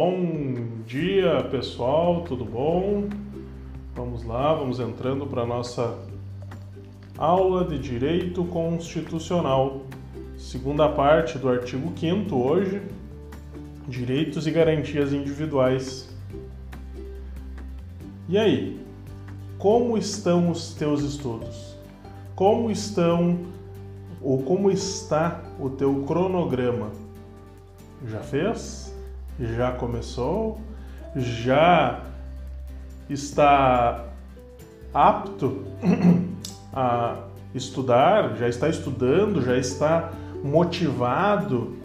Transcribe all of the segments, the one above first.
Bom dia, pessoal, tudo bom? Vamos lá, vamos entrando para a nossa aula de Direito Constitucional, segunda parte do artigo 5 hoje, Direitos e Garantias Individuais. E aí, como estão os teus estudos? Como estão ou como está o teu cronograma? Já fez? Já começou, já está apto a estudar, já está estudando, já está motivado.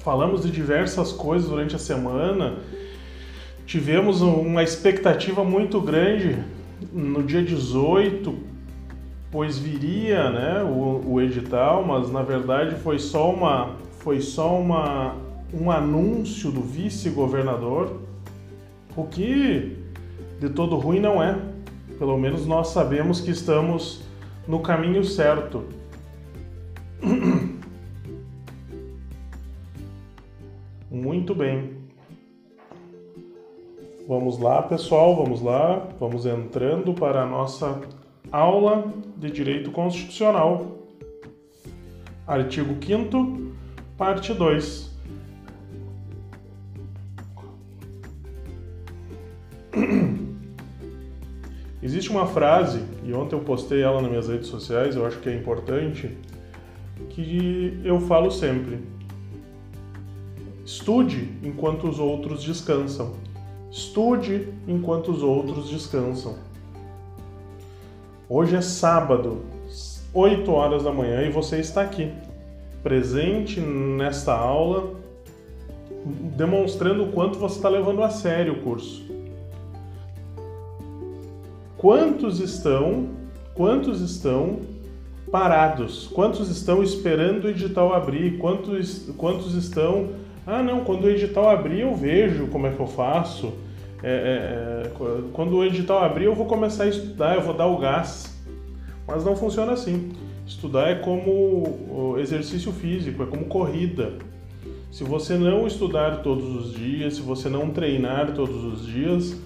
Falamos de diversas coisas durante a semana. Tivemos uma expectativa muito grande no dia 18, pois viria né, o, o edital, mas na verdade foi só uma, foi só uma um anúncio do vice-governador, o que de todo ruim não é. Pelo menos nós sabemos que estamos no caminho certo. Muito bem. Vamos lá, pessoal, vamos lá. Vamos entrando para a nossa aula de Direito Constitucional. Artigo 5 parte 2. Existe uma frase, e ontem eu postei ela nas minhas redes sociais, eu acho que é importante, que eu falo sempre. Estude enquanto os outros descansam. Estude enquanto os outros descansam. Hoje é sábado, 8 horas da manhã, e você está aqui, presente nesta aula, demonstrando o quanto você está levando a sério o curso. Quantos estão, quantos estão parados? Quantos estão esperando o edital abrir? Quantos, quantos estão, ah não, quando o edital abrir eu vejo como é que eu faço. É, é, é quando o edital abrir eu vou começar a estudar, eu vou dar o gás. Mas não funciona assim. Estudar é como exercício físico, é como corrida. Se você não estudar todos os dias, se você não treinar todos os dias,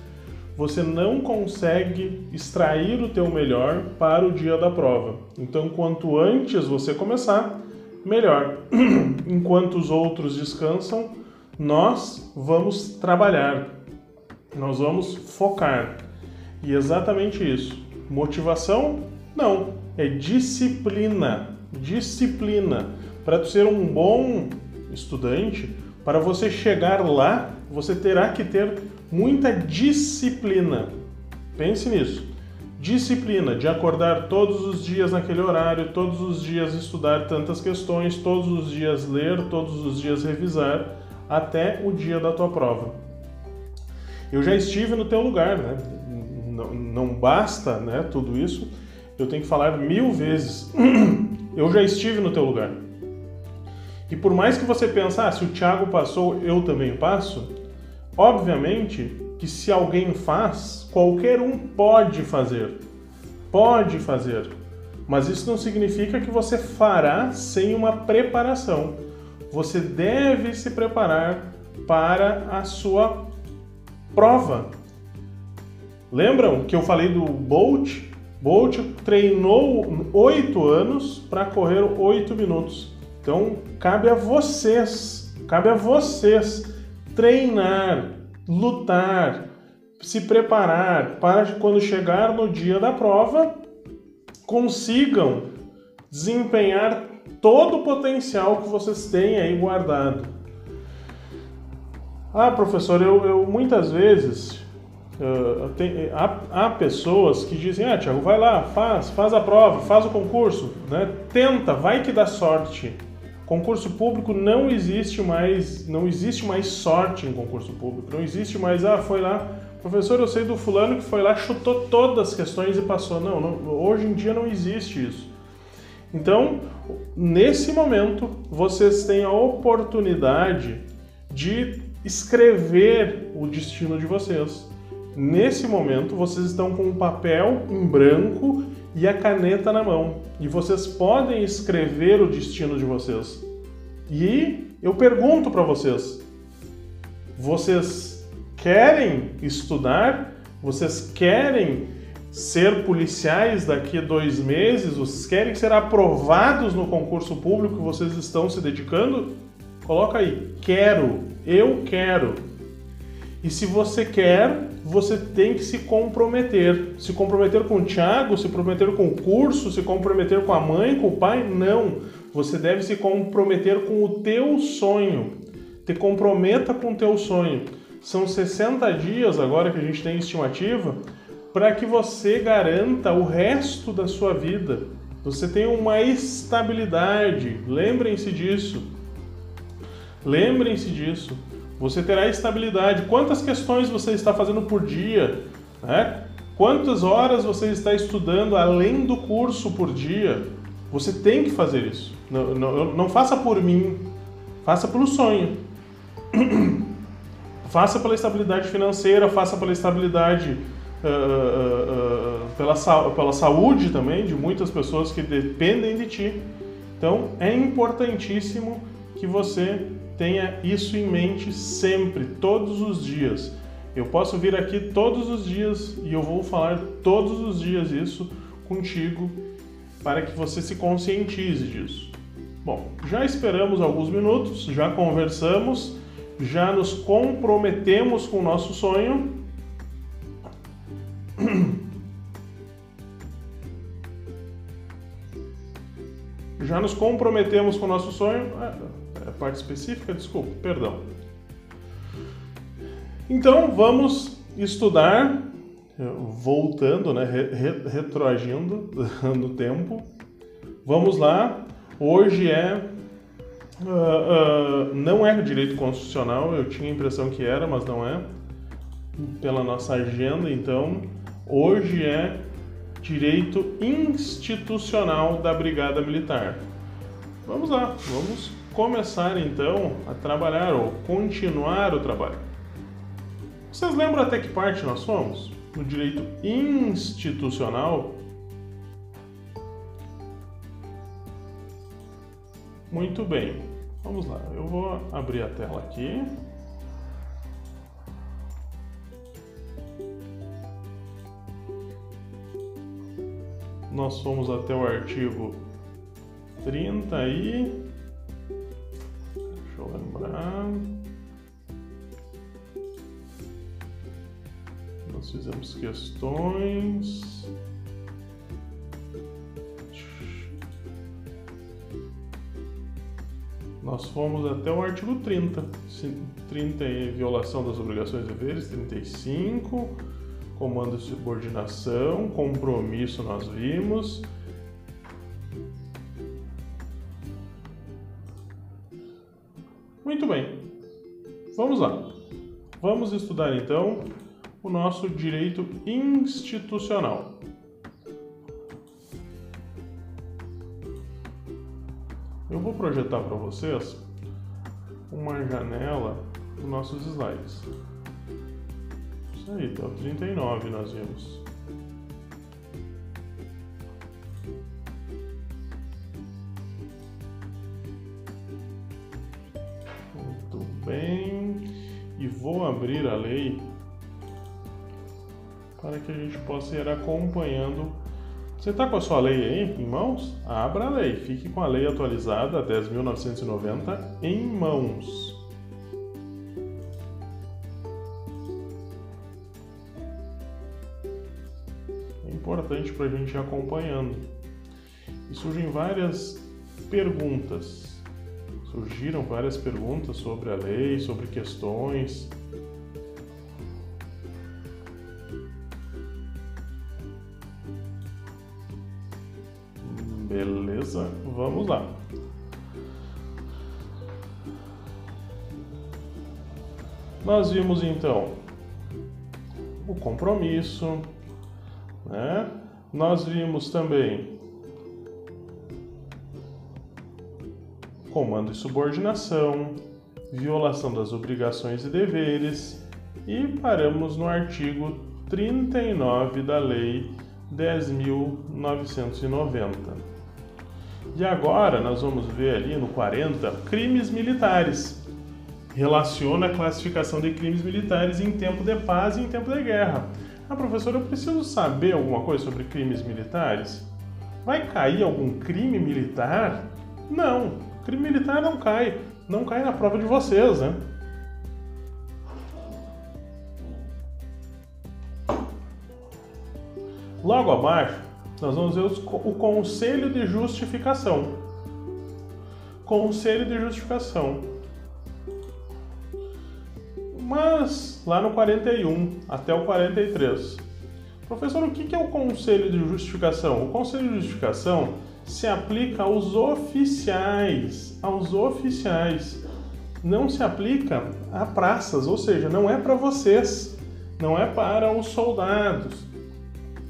você não consegue extrair o teu melhor para o dia da prova. Então, quanto antes você começar, melhor. Enquanto os outros descansam, nós vamos trabalhar. Nós vamos focar. E exatamente isso. Motivação? Não, é disciplina. Disciplina. Para ser um bom estudante, para você chegar lá, você terá que ter muita disciplina. Pense nisso. Disciplina de acordar todos os dias naquele horário, todos os dias estudar tantas questões, todos os dias ler, todos os dias revisar, até o dia da tua prova. Eu já estive no teu lugar, né? Não, não basta né, tudo isso, eu tenho que falar mil vezes. Eu já estive no teu lugar. E por mais que você pense, ah, se o Thiago passou, eu também passo, Obviamente que se alguém faz, qualquer um pode fazer. Pode fazer. Mas isso não significa que você fará sem uma preparação. Você deve se preparar para a sua prova. Lembram que eu falei do Bolt? Bolt treinou oito anos para correr oito minutos. Então cabe a vocês, cabe a vocês treinar, lutar, se preparar para quando chegar no dia da prova consigam desempenhar todo o potencial que vocês têm aí guardado. Ah, professor, eu, eu muitas vezes uh, tem, há, há, pessoas que dizem: Ah, Tiago, vai lá, faz, faz a prova, faz o concurso, né? tenta, vai que dá sorte. Concurso público não existe mais, não existe mais sorte em concurso público. Não existe mais, ah, foi lá, professor, eu sei do fulano que foi lá, chutou todas as questões e passou. Não, não hoje em dia não existe isso. Então, nesse momento, vocês têm a oportunidade de escrever o destino de vocês. Nesse momento, vocês estão com um papel em branco e a caneta na mão. E vocês podem escrever o destino de vocês. E eu pergunto para vocês: Vocês querem estudar? Vocês querem ser policiais daqui a dois meses? Vocês querem ser aprovados no concurso público que vocês estão se dedicando? Coloca aí, quero, eu quero. E se você quer, você tem que se comprometer. Se comprometer com o Tiago, se comprometer com o curso, se comprometer com a mãe, com o pai? Não. Você deve se comprometer com o teu sonho. Te comprometa com o teu sonho. São 60 dias agora que a gente tem estimativa para que você garanta o resto da sua vida. Você tem uma estabilidade. Lembrem-se disso. Lembrem-se disso. Você terá estabilidade. Quantas questões você está fazendo por dia? Né? Quantas horas você está estudando além do curso por dia? Você tem que fazer isso. Não, não, não faça por mim, faça pelo sonho. faça pela estabilidade financeira, faça pela estabilidade uh, uh, uh, pela, pela saúde também de muitas pessoas que dependem de ti. Então é importantíssimo que você Tenha isso em mente sempre, todos os dias. Eu posso vir aqui todos os dias e eu vou falar todos os dias isso contigo para que você se conscientize disso. Bom, já esperamos alguns minutos, já conversamos, já nos comprometemos com o nosso sonho. Já nos comprometemos com o nosso sonho. Parte específica, desculpa, perdão. Então vamos estudar, voltando, né, retroagindo no tempo. Vamos lá. Hoje é uh, uh, não é direito constitucional. Eu tinha a impressão que era, mas não é. Pela nossa agenda, então hoje é direito institucional da Brigada Militar. Vamos lá, vamos começar então a trabalhar ou continuar o trabalho. Vocês lembram até que parte nós somos? No direito institucional? Muito bem, vamos lá. Eu vou abrir a tela aqui. Nós fomos até o artigo 30 e eu lembrar. Nós fizemos questões. Nós fomos até o artigo 30. 30 é violação das obrigações e deveres, 35, comando de subordinação, compromisso nós vimos, Muito bem, vamos lá. Vamos estudar então o nosso direito institucional. Eu vou projetar para vocês uma janela dos nossos slides. Isso aí, até o 39 nós vimos. E vou abrir a lei para que a gente possa ir acompanhando. Você está com a sua lei aí em mãos? Abra a lei, fique com a lei atualizada 10.990 em mãos. É importante para a gente ir acompanhando. E surgem várias perguntas surgiram várias perguntas sobre a lei, sobre questões. Beleza, vamos lá. Nós vimos então o compromisso, né? Nós vimos também comando e subordinação, violação das obrigações e deveres e paramos no artigo 39 da Lei 10.990. E agora nós vamos ver ali no 40 crimes militares. relaciona a classificação de crimes militares em tempo de paz e em tempo de guerra. Ah, professor, eu preciso saber alguma coisa sobre crimes militares? Vai cair algum crime militar? Não, crime militar não cai. Não cai na prova de vocês, né? Logo abaixo, nós vamos ver o conselho de justificação. Conselho de justificação. Mas lá no 41 até o 43. Professor, o que é o conselho de justificação? O conselho de justificação se aplica aos oficiais, aos oficiais. Não se aplica a praças, ou seja, não é para vocês, não é para os soldados.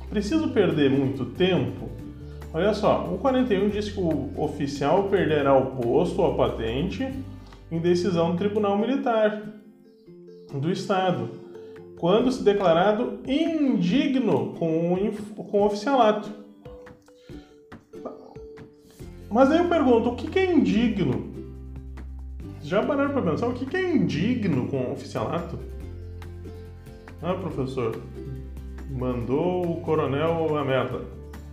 Preciso perder muito tempo? Olha só, o 41 diz que o oficial perderá o posto ou a patente em decisão do Tribunal Militar do Estado, quando se declarado indigno com o, com oficialato. Mas aí eu pergunto, o que é indigno? Já pararam para pensar o que é indigno com oficialato? Ah, professor, mandou o coronel a merda,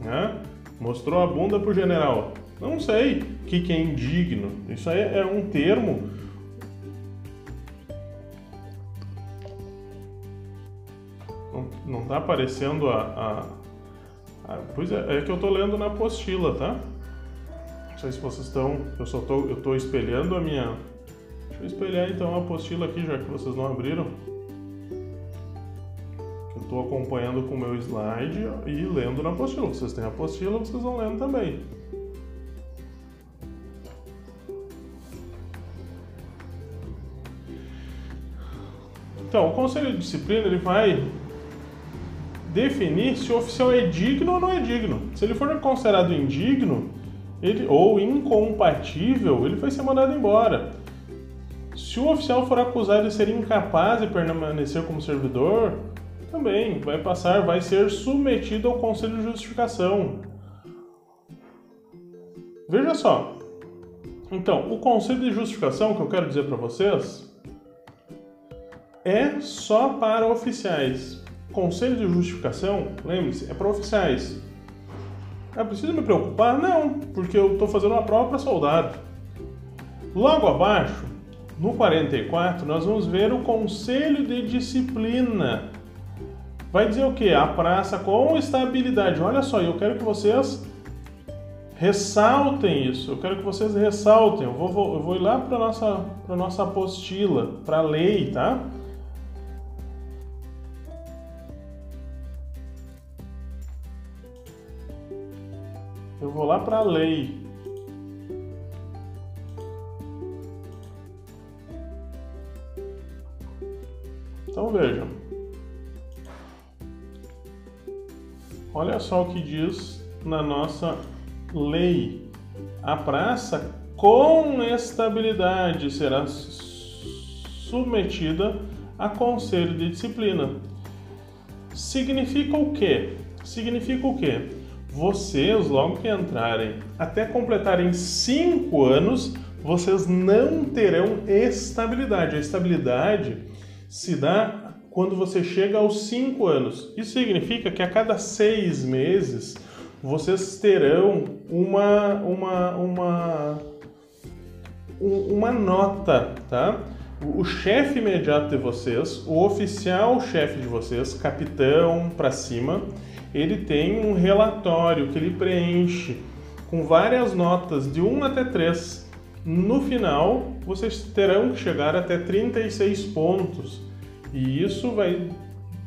né? Mostrou a bunda pro general. Não sei o que, que é indigno. Isso aí é um termo. Não, não tá aparecendo a, a, a. pois é, é que eu tô lendo na apostila, tá? Não sei se vocês estão. Eu só tô, eu tô espelhando a minha. Deixa eu espelhar então a apostila aqui, já que vocês não abriram. Estou acompanhando com o meu slide e lendo na apostila. Vocês têm a apostila, vocês vão lendo também. Então, o conselho de disciplina ele vai definir se o oficial é digno ou não é digno. Se ele for considerado indigno ele, ou incompatível, ele vai ser mandado embora. Se o oficial for acusado de ser incapaz de permanecer como servidor, também vai passar, vai ser submetido ao Conselho de Justificação. Veja só. Então, o Conselho de Justificação que eu quero dizer para vocês é só para oficiais. Conselho de Justificação, lembre-se, é para oficiais. É preciso me preocupar? Não, porque eu estou fazendo uma prova para soldado. Logo abaixo, no 44, nós vamos ver o Conselho de Disciplina vai dizer o que? A praça com estabilidade. Olha só, eu quero que vocês ressaltem isso. Eu quero que vocês ressaltem. Eu vou, vou eu vou ir lá para nossa para nossa apostila, para a lei, tá? Eu vou lá para a lei. Então vejam. Olha só o que diz na nossa lei. A praça com estabilidade será submetida a conselho de disciplina. Significa o quê? Significa o quê? Vocês, logo que entrarem, até completarem cinco anos, vocês não terão estabilidade. A estabilidade se dá quando você chega aos 5 anos. Isso significa que a cada seis meses vocês terão uma, uma, uma, uma nota, tá? O chefe imediato de vocês, o oficial chefe de vocês, capitão para cima, ele tem um relatório que ele preenche com várias notas de 1 até 3. No final, vocês terão que chegar até 36 pontos e isso vai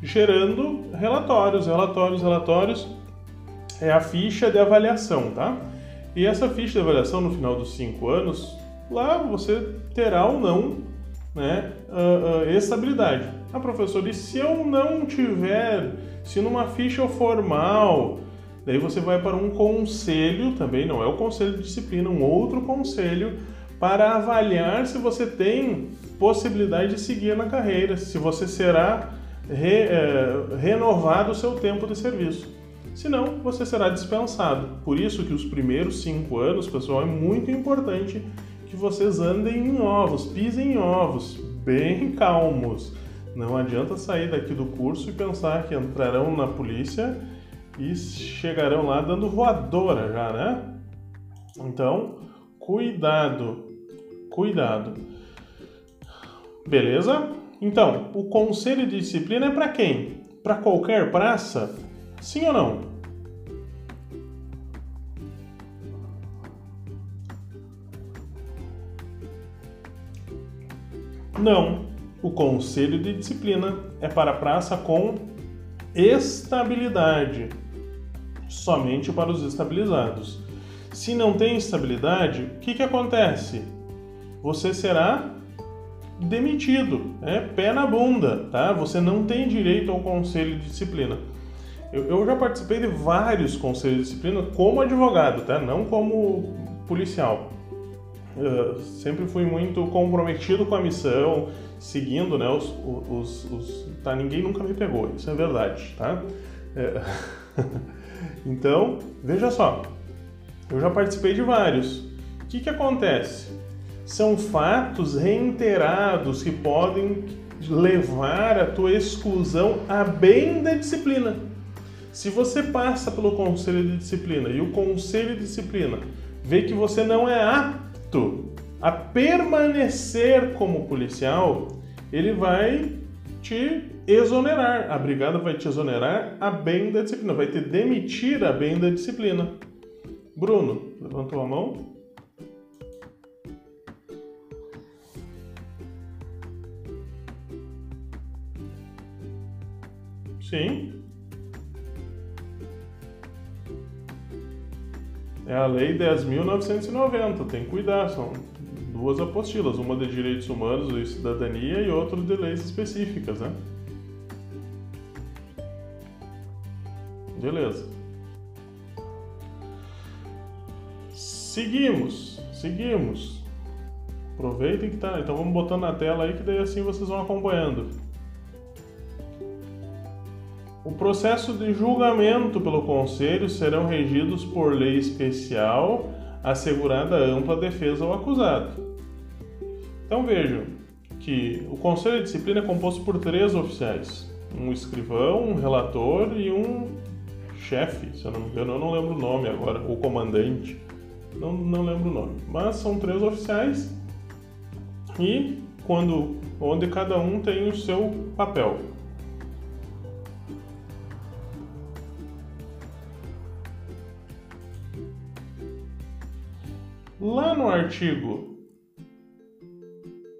gerando relatórios, relatórios, relatórios. É a ficha de avaliação, tá? E essa ficha de avaliação no final dos cinco anos, lá você terá ou não né, uh, uh, estabilidade. Ah, professor, e se eu não tiver, se numa ficha formal, daí você vai para um conselho, também não é o conselho de disciplina, um outro conselho, para avaliar se você tem possibilidade de seguir na carreira, se você será re, é, renovado o seu tempo de serviço. Senão, você será dispensado. Por isso que os primeiros cinco anos, pessoal, é muito importante que vocês andem em ovos, pisem em ovos, bem calmos. Não adianta sair daqui do curso e pensar que entrarão na polícia e chegarão lá dando voadora já, né? Então, cuidado, cuidado. Beleza? Então, o conselho de disciplina é para quem? Para qualquer praça? Sim ou não? Não. O conselho de disciplina é para praça com estabilidade, somente para os estabilizados. Se não tem estabilidade, o que, que acontece? Você será demitido, é pé na bunda, tá? Você não tem direito ao conselho de disciplina. Eu, eu já participei de vários conselhos de disciplina como advogado, tá? Não como policial. Eu sempre fui muito comprometido com a missão, seguindo, né? Os, os, os, tá? Ninguém nunca me pegou, isso é verdade, tá? É... então, veja só, eu já participei de vários. O que, que acontece? São fatos reiterados que podem levar a tua exclusão a bem da disciplina. Se você passa pelo conselho de disciplina e o conselho de disciplina vê que você não é apto a permanecer como policial, ele vai te exonerar. A brigada vai te exonerar a bem da disciplina, vai te demitir a bem da disciplina. Bruno, levantou a mão? Sim. É a Lei 10.990, tem que cuidar, são duas apostilas, uma de direitos humanos e cidadania e outra de leis específicas, né? Beleza. Seguimos, seguimos. Aproveitem que tá. Então vamos botando na tela aí que daí assim vocês vão acompanhando. O processo de julgamento pelo Conselho serão regidos por lei especial assegurada ampla defesa ao acusado. Então vejam que o Conselho de Disciplina é composto por três oficiais: um escrivão, um relator e um chefe, se eu não me engano, eu não lembro o nome agora, o comandante, não, não lembro o nome, mas são três oficiais e quando onde cada um tem o seu papel. Lá no artigo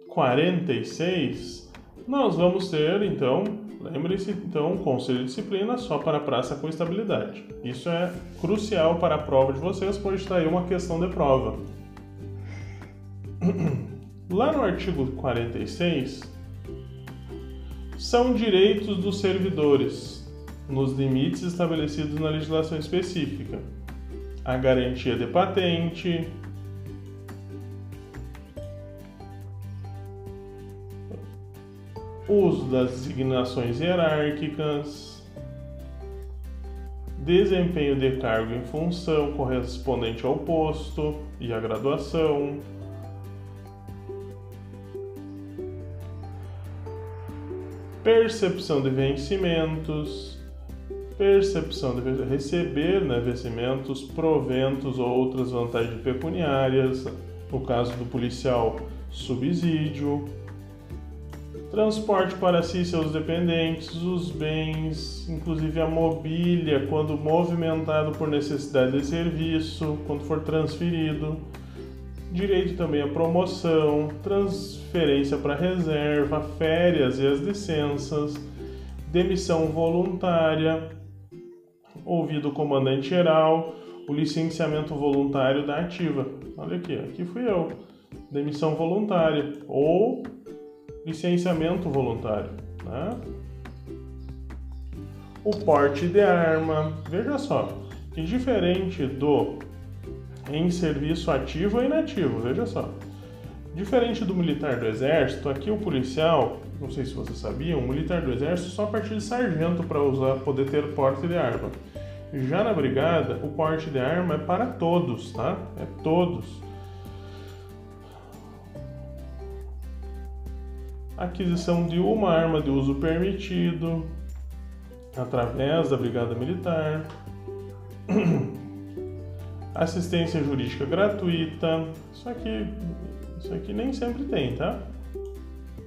46, nós vamos ter, então, lembre-se, então, conselho de disciplina só para praça com estabilidade. Isso é crucial para a prova de vocês, pois está aí uma questão de prova. Lá no artigo 46, são direitos dos servidores, nos limites estabelecidos na legislação específica. A garantia de patente, uso das designações hierárquicas, desempenho de cargo em função correspondente ao posto e à graduação, percepção de vencimentos, percepção de receber né, vencimentos, proventos ou outras vantagens pecuniárias, no caso do policial, subsídio transporte para si e seus dependentes, os bens, inclusive a mobília, quando movimentado por necessidade de serviço, quando for transferido, direito também à promoção, transferência para reserva, férias e as licenças, demissão voluntária, ouvido o comandante geral, o licenciamento voluntário da ativa. Olha aqui, aqui fui eu. Demissão voluntária ou licenciamento voluntário. Né? O porte de arma, veja só, que diferente do em serviço ativo ou inativo, veja só. Diferente do militar do exército, aqui o policial, não sei se você sabia, o militar do exército só a partir de sargento para usar, poder ter porte de arma. Já na brigada, o porte de arma é para todos, tá? É todos. Aquisição de uma arma de uso permitido através da Brigada Militar, assistência jurídica gratuita, isso aqui, isso aqui nem sempre tem, tá?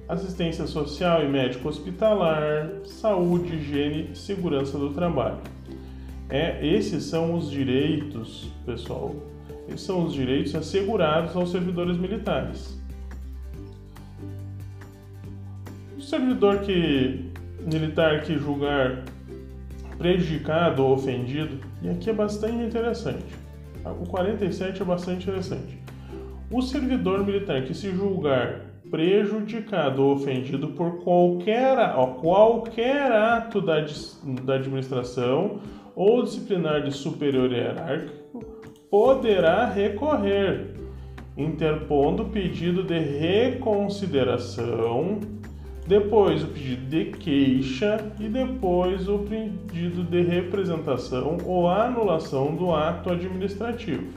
Assistência social e médico hospitalar, saúde, higiene e segurança do trabalho. É, esses são os direitos, pessoal. Esses são os direitos assegurados aos servidores militares. Servidor que militar que julgar prejudicado ou ofendido, e aqui é bastante interessante. O 47 é bastante interessante. O servidor militar que se julgar prejudicado ou ofendido por qualquer, ó, qualquer ato da, da administração ou disciplinar de superior hierárquico poderá recorrer, interpondo pedido de reconsideração, depois o pedido de queixa e depois o pedido de representação ou anulação do ato administrativo.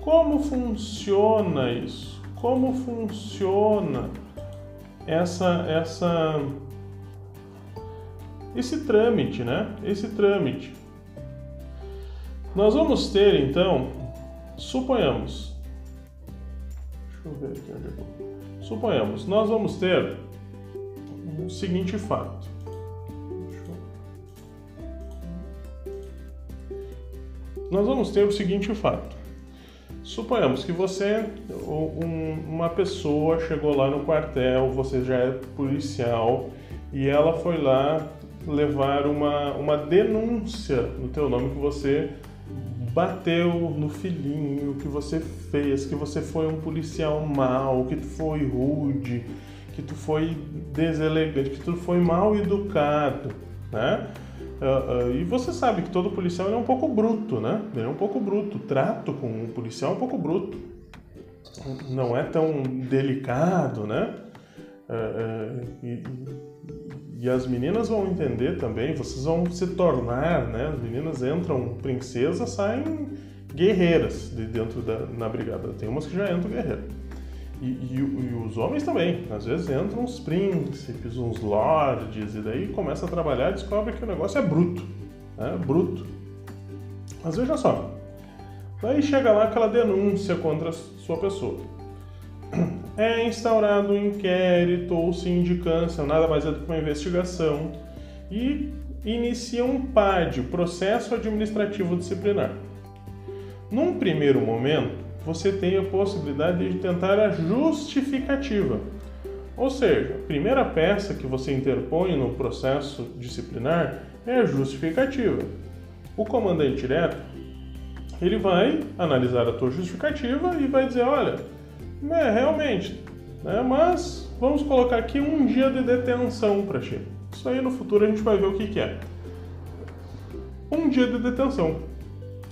Como funciona isso? Como funciona essa essa esse trâmite, né? Esse trâmite. Nós vamos ter então, suponhamos, deixa eu ver aqui onde eu Suponhamos, nós vamos ter o seguinte fato. Nós vamos ter o seguinte fato. Suponhamos que você, um, uma pessoa chegou lá no quartel, você já é policial e ela foi lá levar uma, uma denúncia no teu nome que você bateu no filhinho, que você fez, que você foi um policial mau, que foi rude, que tu foi deselegante, que tu foi mal educado, né? Uh, uh, e você sabe que todo policial é um pouco bruto, né? Ele é um pouco bruto. O trato com um policial é um pouco bruto. Não é tão delicado, né? Uh, e, e as meninas vão entender também, vocês vão se tornar, né? As meninas entram princesas, saem guerreiras de dentro da na brigada. Tem umas que já entram guerreiras. E, e, e, os homens também. Às vezes entram uns príncipes, uns lords, e daí começa a trabalhar e descobre que o negócio é bruto. Né? Bruto. Mas veja só. Daí chega lá aquela denúncia contra a sua pessoa é instaurado um inquérito ou sindicância, nada mais é do que uma investigação, e inicia um PAD, Processo Administrativo Disciplinar. Num primeiro momento, você tem a possibilidade de tentar a justificativa. Ou seja, a primeira peça que você interpõe no processo disciplinar é a justificativa. O comandante direto, ele vai analisar a tua justificativa e vai dizer, olha, é, realmente. Né? Mas vamos colocar aqui um dia de detenção para ti. Isso aí no futuro a gente vai ver o que, que é. Um dia de detenção.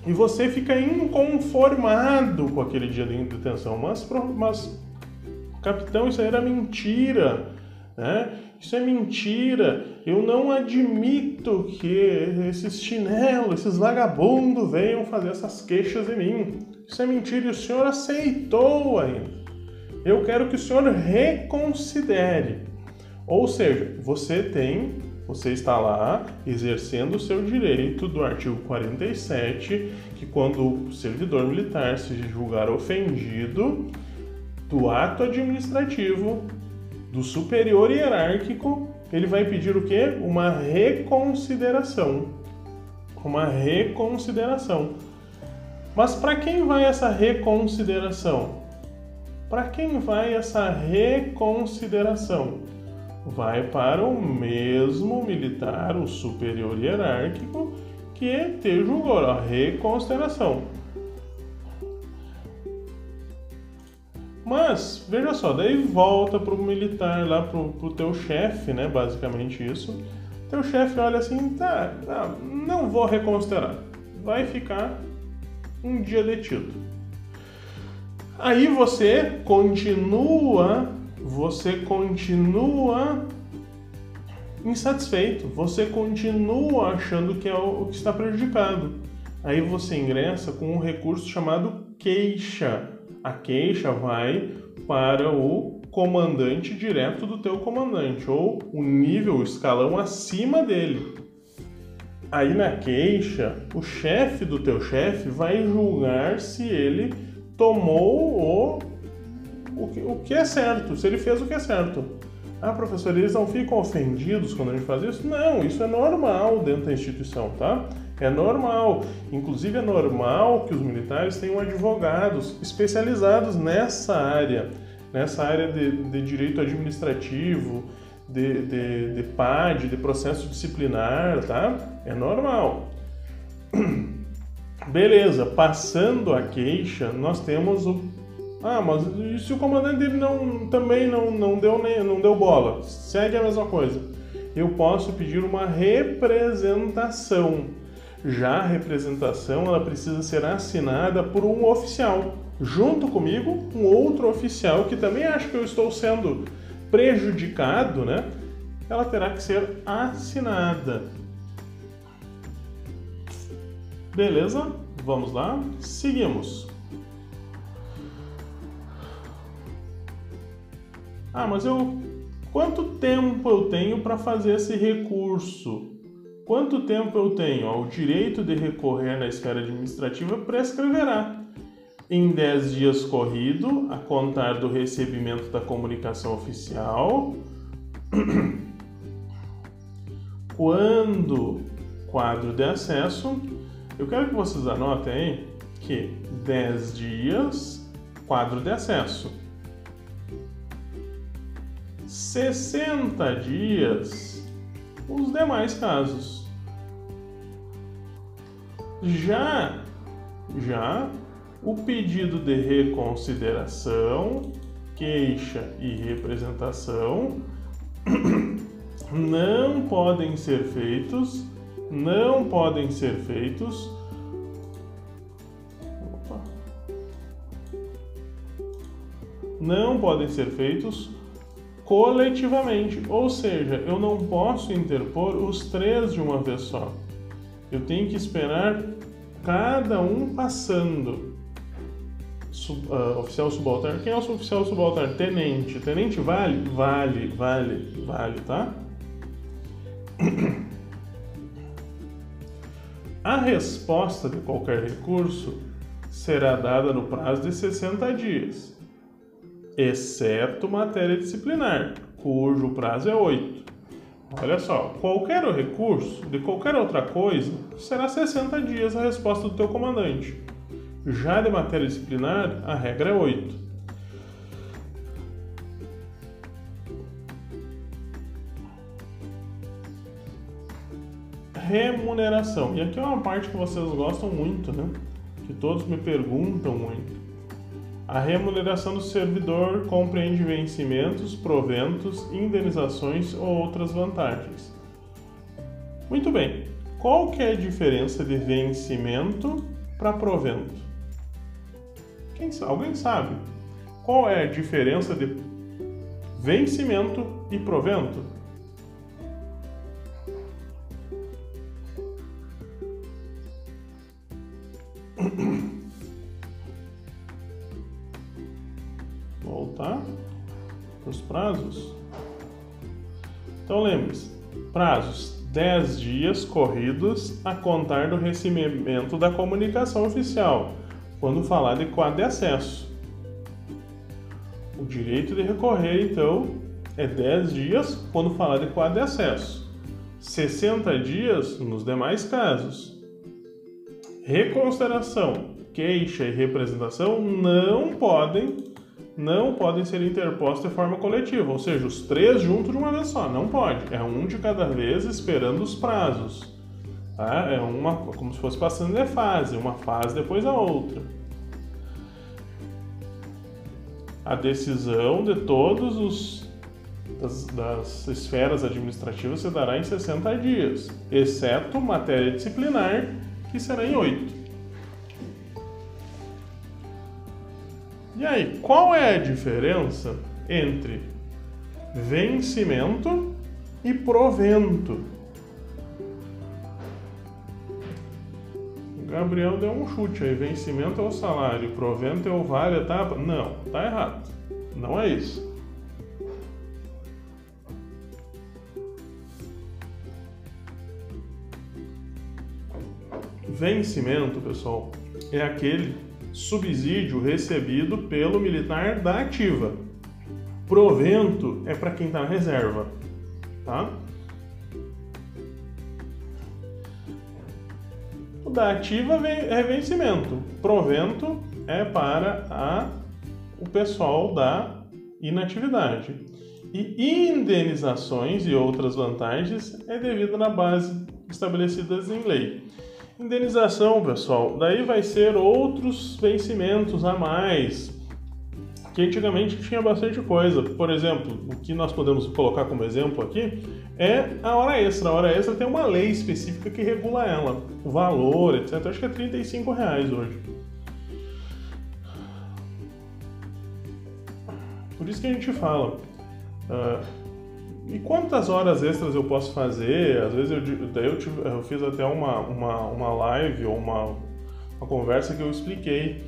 E você fica inconformado com aquele dia de detenção. Mas, mas capitão, isso era mentira. Né? Isso é mentira. Eu não admito que esses chinelos, esses vagabundos venham fazer essas queixas em mim. Isso é mentira e o senhor aceitou ainda eu quero que o senhor reconsidere. Ou seja, você tem, você está lá exercendo o seu direito do artigo 47, que quando o servidor militar se julgar ofendido do ato administrativo do superior hierárquico, ele vai pedir o quê? Uma reconsideração. Uma reconsideração. Mas para quem vai essa reconsideração? Para quem vai essa reconsideração? Vai para o mesmo militar, o superior hierárquico, que te julgou, a reconsideração. Mas, veja só, daí volta para o militar, lá para o teu chefe, né? Basicamente isso. Teu chefe olha assim, tá, tá, não vou reconsiderar. Vai ficar um dia detido. Aí você continua, você continua insatisfeito, você continua achando que é o que está prejudicado. Aí você ingressa com um recurso chamado queixa. A queixa vai para o comandante direto do teu comandante ou o nível, o escalão acima dele. Aí na queixa, o chefe do teu chefe vai julgar se ele tomou o, o, que, o que é certo, se ele fez o que é certo. Ah, professor, eles não ficam ofendidos quando a gente faz isso? Não, isso é normal dentro da instituição, tá? É normal. Inclusive é normal que os militares tenham advogados especializados nessa área, nessa área de, de direito administrativo, de, de, de PAD, de processo disciplinar, tá? É normal. Beleza, passando a queixa, nós temos o. Ah, mas e se o comandante dele não, também não, não, deu, nem, não deu bola? Segue a mesma coisa. Eu posso pedir uma representação. Já a representação ela precisa ser assinada por um oficial. Junto comigo, um outro oficial que também acha que eu estou sendo prejudicado, né? Ela terá que ser assinada. Beleza? Vamos lá? Seguimos. Ah, mas eu quanto tempo eu tenho para fazer esse recurso? Quanto tempo eu tenho? O direito de recorrer na esfera administrativa prescreverá em 10 dias corrido, a contar do recebimento da comunicação oficial. Quando quadro de acesso, eu quero que vocês anotem aí que 10 dias, quadro de acesso. 60 dias, os demais casos. Já, já o pedido de reconsideração, queixa e representação não podem ser feitos, não podem ser feitos não podem ser feitos coletivamente, ou seja, eu não posso interpor os três de uma vez só. Eu tenho que esperar cada um passando sub, uh, oficial subalterno. Quem é o oficial subalterno? Tenente. Tenente vale? Vale, vale, vale, tá? A resposta de qualquer recurso será dada no prazo de 60 dias, exceto matéria disciplinar, cujo prazo é 8. Olha só, qualquer recurso de qualquer outra coisa será 60 dias a resposta do teu comandante. Já de matéria disciplinar, a regra é 8. Remuneração. E aqui é uma parte que vocês gostam muito, né? Que todos me perguntam muito. A remuneração do servidor compreende vencimentos, proventos, indenizações ou outras vantagens. Muito bem. Qual que é a diferença de vencimento para provento? Quem, alguém sabe? Qual é a diferença de vencimento e provento? prazos. Então lembre-se: prazos 10 dias corridos a contar do recebimento da comunicação oficial quando falar de quadro de acesso. O direito de recorrer, então, é 10 dias quando falar de quadro de acesso, 60 dias nos demais casos. Reconsideração, queixa e representação não podem não podem ser interpostos de forma coletiva, ou seja, os três juntos de uma vez só, não pode. É um de cada vez esperando os prazos. Tá? É uma, como se fosse passando de fase, uma fase depois a outra. A decisão de todos os das, das esferas administrativas se dará em 60 dias, exceto matéria disciplinar, que será em 8. E aí, qual é a diferença entre vencimento e provento? O Gabriel deu um chute aí, vencimento é o salário, provento é o vale etapa. Não, tá errado. Não é isso. Vencimento, pessoal, é aquele subsídio recebido pelo militar da ativa. Provento é para quem está na reserva, tá? O da ativa é vencimento. Provento é para a, o pessoal da inatividade. E indenizações e outras vantagens é devido na base estabelecidas em lei. Indenização, pessoal, daí vai ser outros vencimentos a mais, que antigamente tinha bastante coisa. Por exemplo, o que nós podemos colocar como exemplo aqui é a hora extra. A hora extra tem uma lei específica que regula ela, o valor, etc. Acho que é 35 reais hoje. Por isso que a gente fala. Uh, e quantas horas extras eu posso fazer? Às vezes eu, daí eu, tive, eu fiz até uma, uma, uma live ou uma, uma conversa que eu expliquei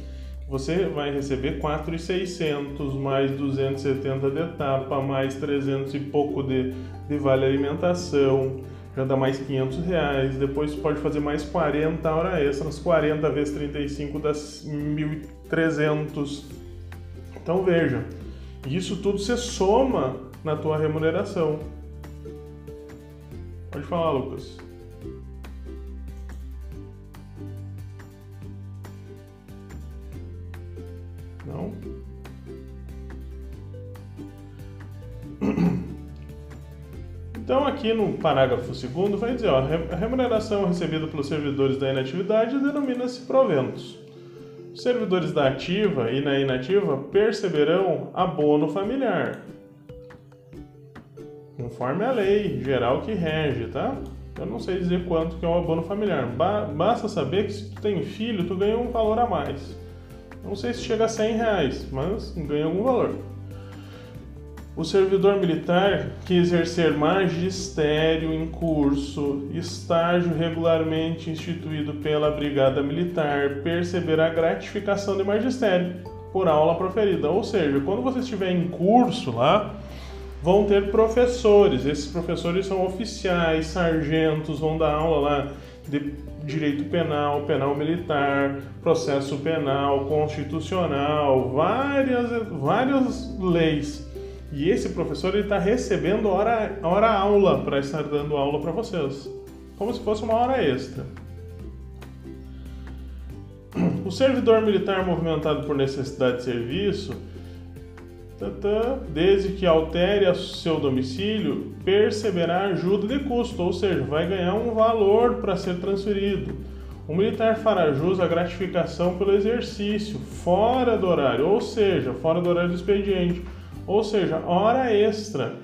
que você vai receber 4,600 mais 270 de etapa, mais 300 e pouco de, de vale alimentação, já dá mais 500 reais. Depois pode fazer mais 40 horas extras, 40 vezes 35 dá 1.300. Então veja, isso tudo você soma na tua remuneração. Pode falar, Lucas. Não? Então, aqui no parágrafo 2 vai dizer: ó, a remuneração recebida pelos servidores da inatividade denomina-se proventos. Os servidores da ativa e na inativa perceberão abono familiar, conforme a lei geral que rege, tá? Eu não sei dizer quanto que é o abono familiar. Ba basta saber que se tu tem filho, tu ganha um valor a mais. Não sei se chega a 100 reais, mas ganha algum valor. O servidor militar que exercer magistério em curso, estágio regularmente instituído pela Brigada Militar, perceberá gratificação de magistério por aula proferida. Ou seja, quando você estiver em curso lá, vão ter professores. Esses professores são oficiais, sargentos, vão dar aula lá de direito penal, penal militar, processo penal, constitucional, várias, várias leis. E esse professor está recebendo hora, hora aula para estar dando aula para vocês, como se fosse uma hora extra. O servidor militar movimentado por necessidade de serviço desde que altere seu domicílio, perceberá ajuda de custo, ou seja, vai ganhar um valor para ser transferido. O militar fará jus à gratificação pelo exercício fora do horário, ou seja, fora do horário do expediente, ou seja, hora extra.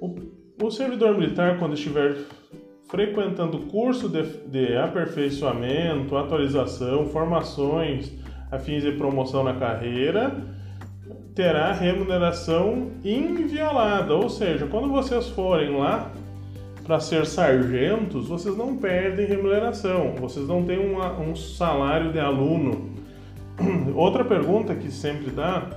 O, o servidor militar, quando estiver frequentando curso de, de aperfeiçoamento, atualização, formações a fins de promoção na carreira, terá remuneração inviolada. Ou seja, quando vocês forem lá para ser sargentos, vocês não perdem remuneração, vocês não têm uma, um salário de aluno. Outra pergunta que sempre dá,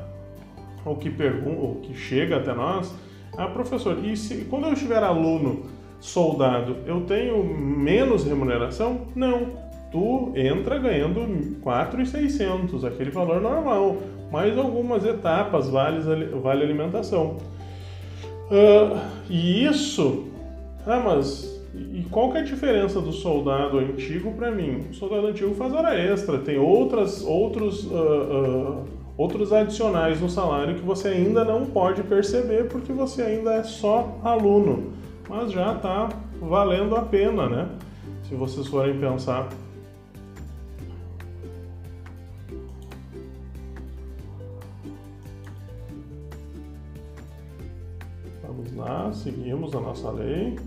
ou que, ou que chega até nós, é, professor, e se, quando eu estiver aluno, soldado, eu tenho menos remuneração? Não. Tu entra ganhando 4,600, aquele valor normal, mais algumas etapas, vale, vale alimentação. Uh, e isso, ah, mas e qual que é a diferença do soldado antigo para mim? O soldado antigo faz hora extra, tem outras, outros, uh, uh, outros adicionais no salário que você ainda não pode perceber porque você ainda é só aluno mas já está valendo a pena, né? Se vocês forem pensar. Vamos lá, seguimos a nossa lei.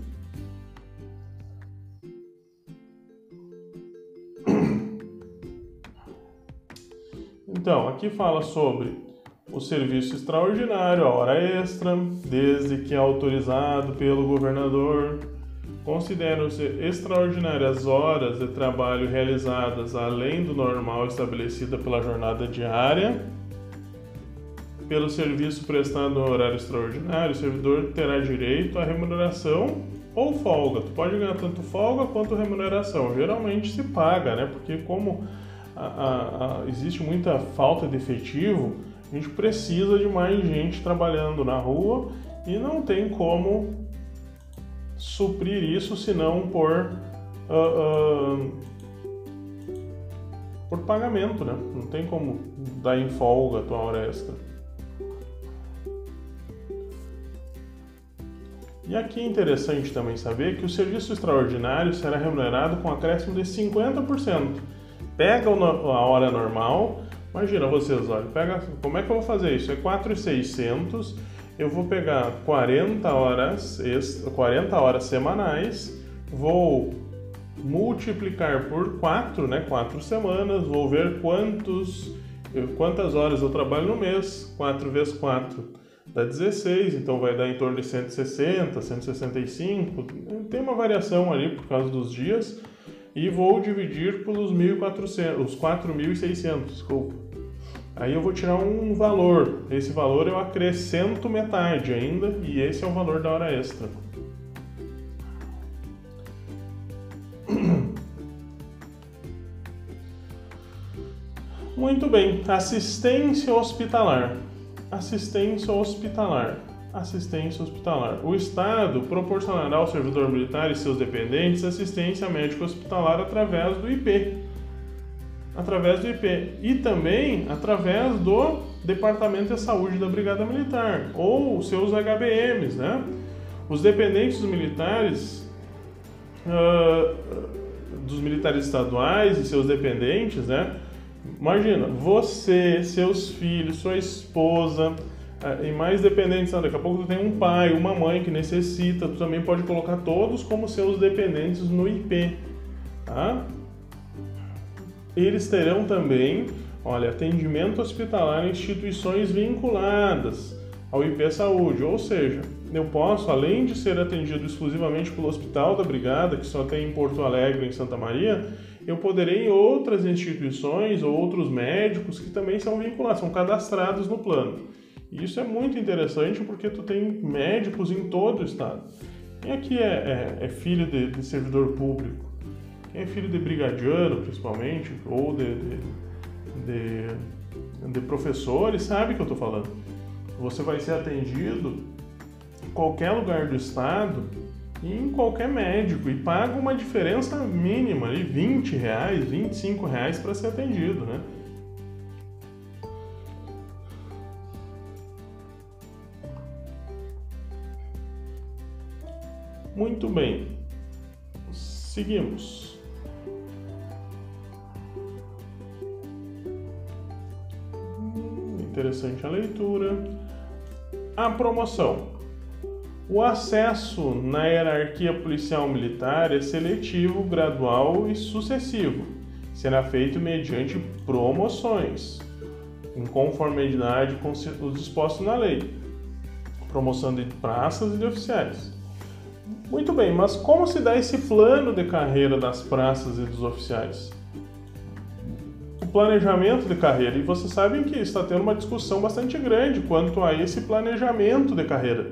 Então, aqui fala sobre o serviço extraordinário, a hora extra, desde que é autorizado pelo governador. Consideram-se extraordinárias horas de trabalho realizadas além do normal estabelecida pela jornada diária. Pelo serviço prestado no horário extraordinário, o servidor terá direito à remuneração ou folga. Tu pode ganhar tanto folga quanto remuneração. Geralmente se paga, né? Porque como a, a, a, existe muita falta de efetivo, a gente precisa de mais gente trabalhando na rua e não tem como suprir isso senão por uh, uh, por pagamento, né? Não tem como dar em folga a tua hora extra. E aqui é interessante também saber que o serviço extraordinário será remunerado com acréscimo de 50%. Pega a hora normal, imagina vocês, olha, pega, como é que eu vou fazer isso? É 4,600, eu vou pegar 40 horas, 40 horas semanais, vou multiplicar por 4, né, 4 semanas, vou ver quantos, quantas horas eu trabalho no mês, 4 vezes 4 dá 16, então vai dar em torno de 160, 165, tem uma variação ali por causa dos dias, e vou dividir pelos 1.400, os 4.600, desculpa. Aí eu vou tirar um valor, esse valor eu acrescento metade ainda, e esse é o valor da hora extra. Muito bem, assistência hospitalar assistência hospitalar. Assistência hospitalar. O Estado proporcionará ao servidor militar e seus dependentes assistência médica hospitalar através do IP. Através do IP. E também através do Departamento de Saúde da Brigada Militar, ou seus HBMs, né? Os dependentes militares, uh, dos militares estaduais e seus dependentes, né? Imagina, você, seus filhos, sua esposa eh, e mais dependentes, daqui a pouco tu tem um pai, uma mãe que necessita, tu também pode colocar todos como seus dependentes no IP, tá? Eles terão também, olha, atendimento hospitalar em instituições vinculadas ao IP Saúde, ou seja, eu posso, além de ser atendido exclusivamente pelo Hospital da Brigada, que só tem em Porto Alegre, em Santa Maria, eu poderei em outras instituições ou outros médicos que também são vinculados, são cadastrados no plano. E isso é muito interessante porque tu tem médicos em todo o estado. Quem aqui é, é, é filho de, de, servidor público? Quem é filho de brigadiano, principalmente, ou de, de, de professores, sabe o que eu estou falando. Você vai ser atendido em qualquer lugar do estado em qualquer médico e paga uma diferença mínima, ali, 20 reais, 25 reais para ser atendido, né? Muito bem, seguimos. Interessante a leitura. A promoção. O acesso na hierarquia policial militar é seletivo, gradual e sucessivo. Será feito mediante promoções, em conformidade com os dispostos na lei, promoção de praças e de oficiais. Muito bem, mas como se dá esse plano de carreira das praças e dos oficiais? O planejamento de carreira, e vocês sabem que está tendo uma discussão bastante grande quanto a esse planejamento de carreira.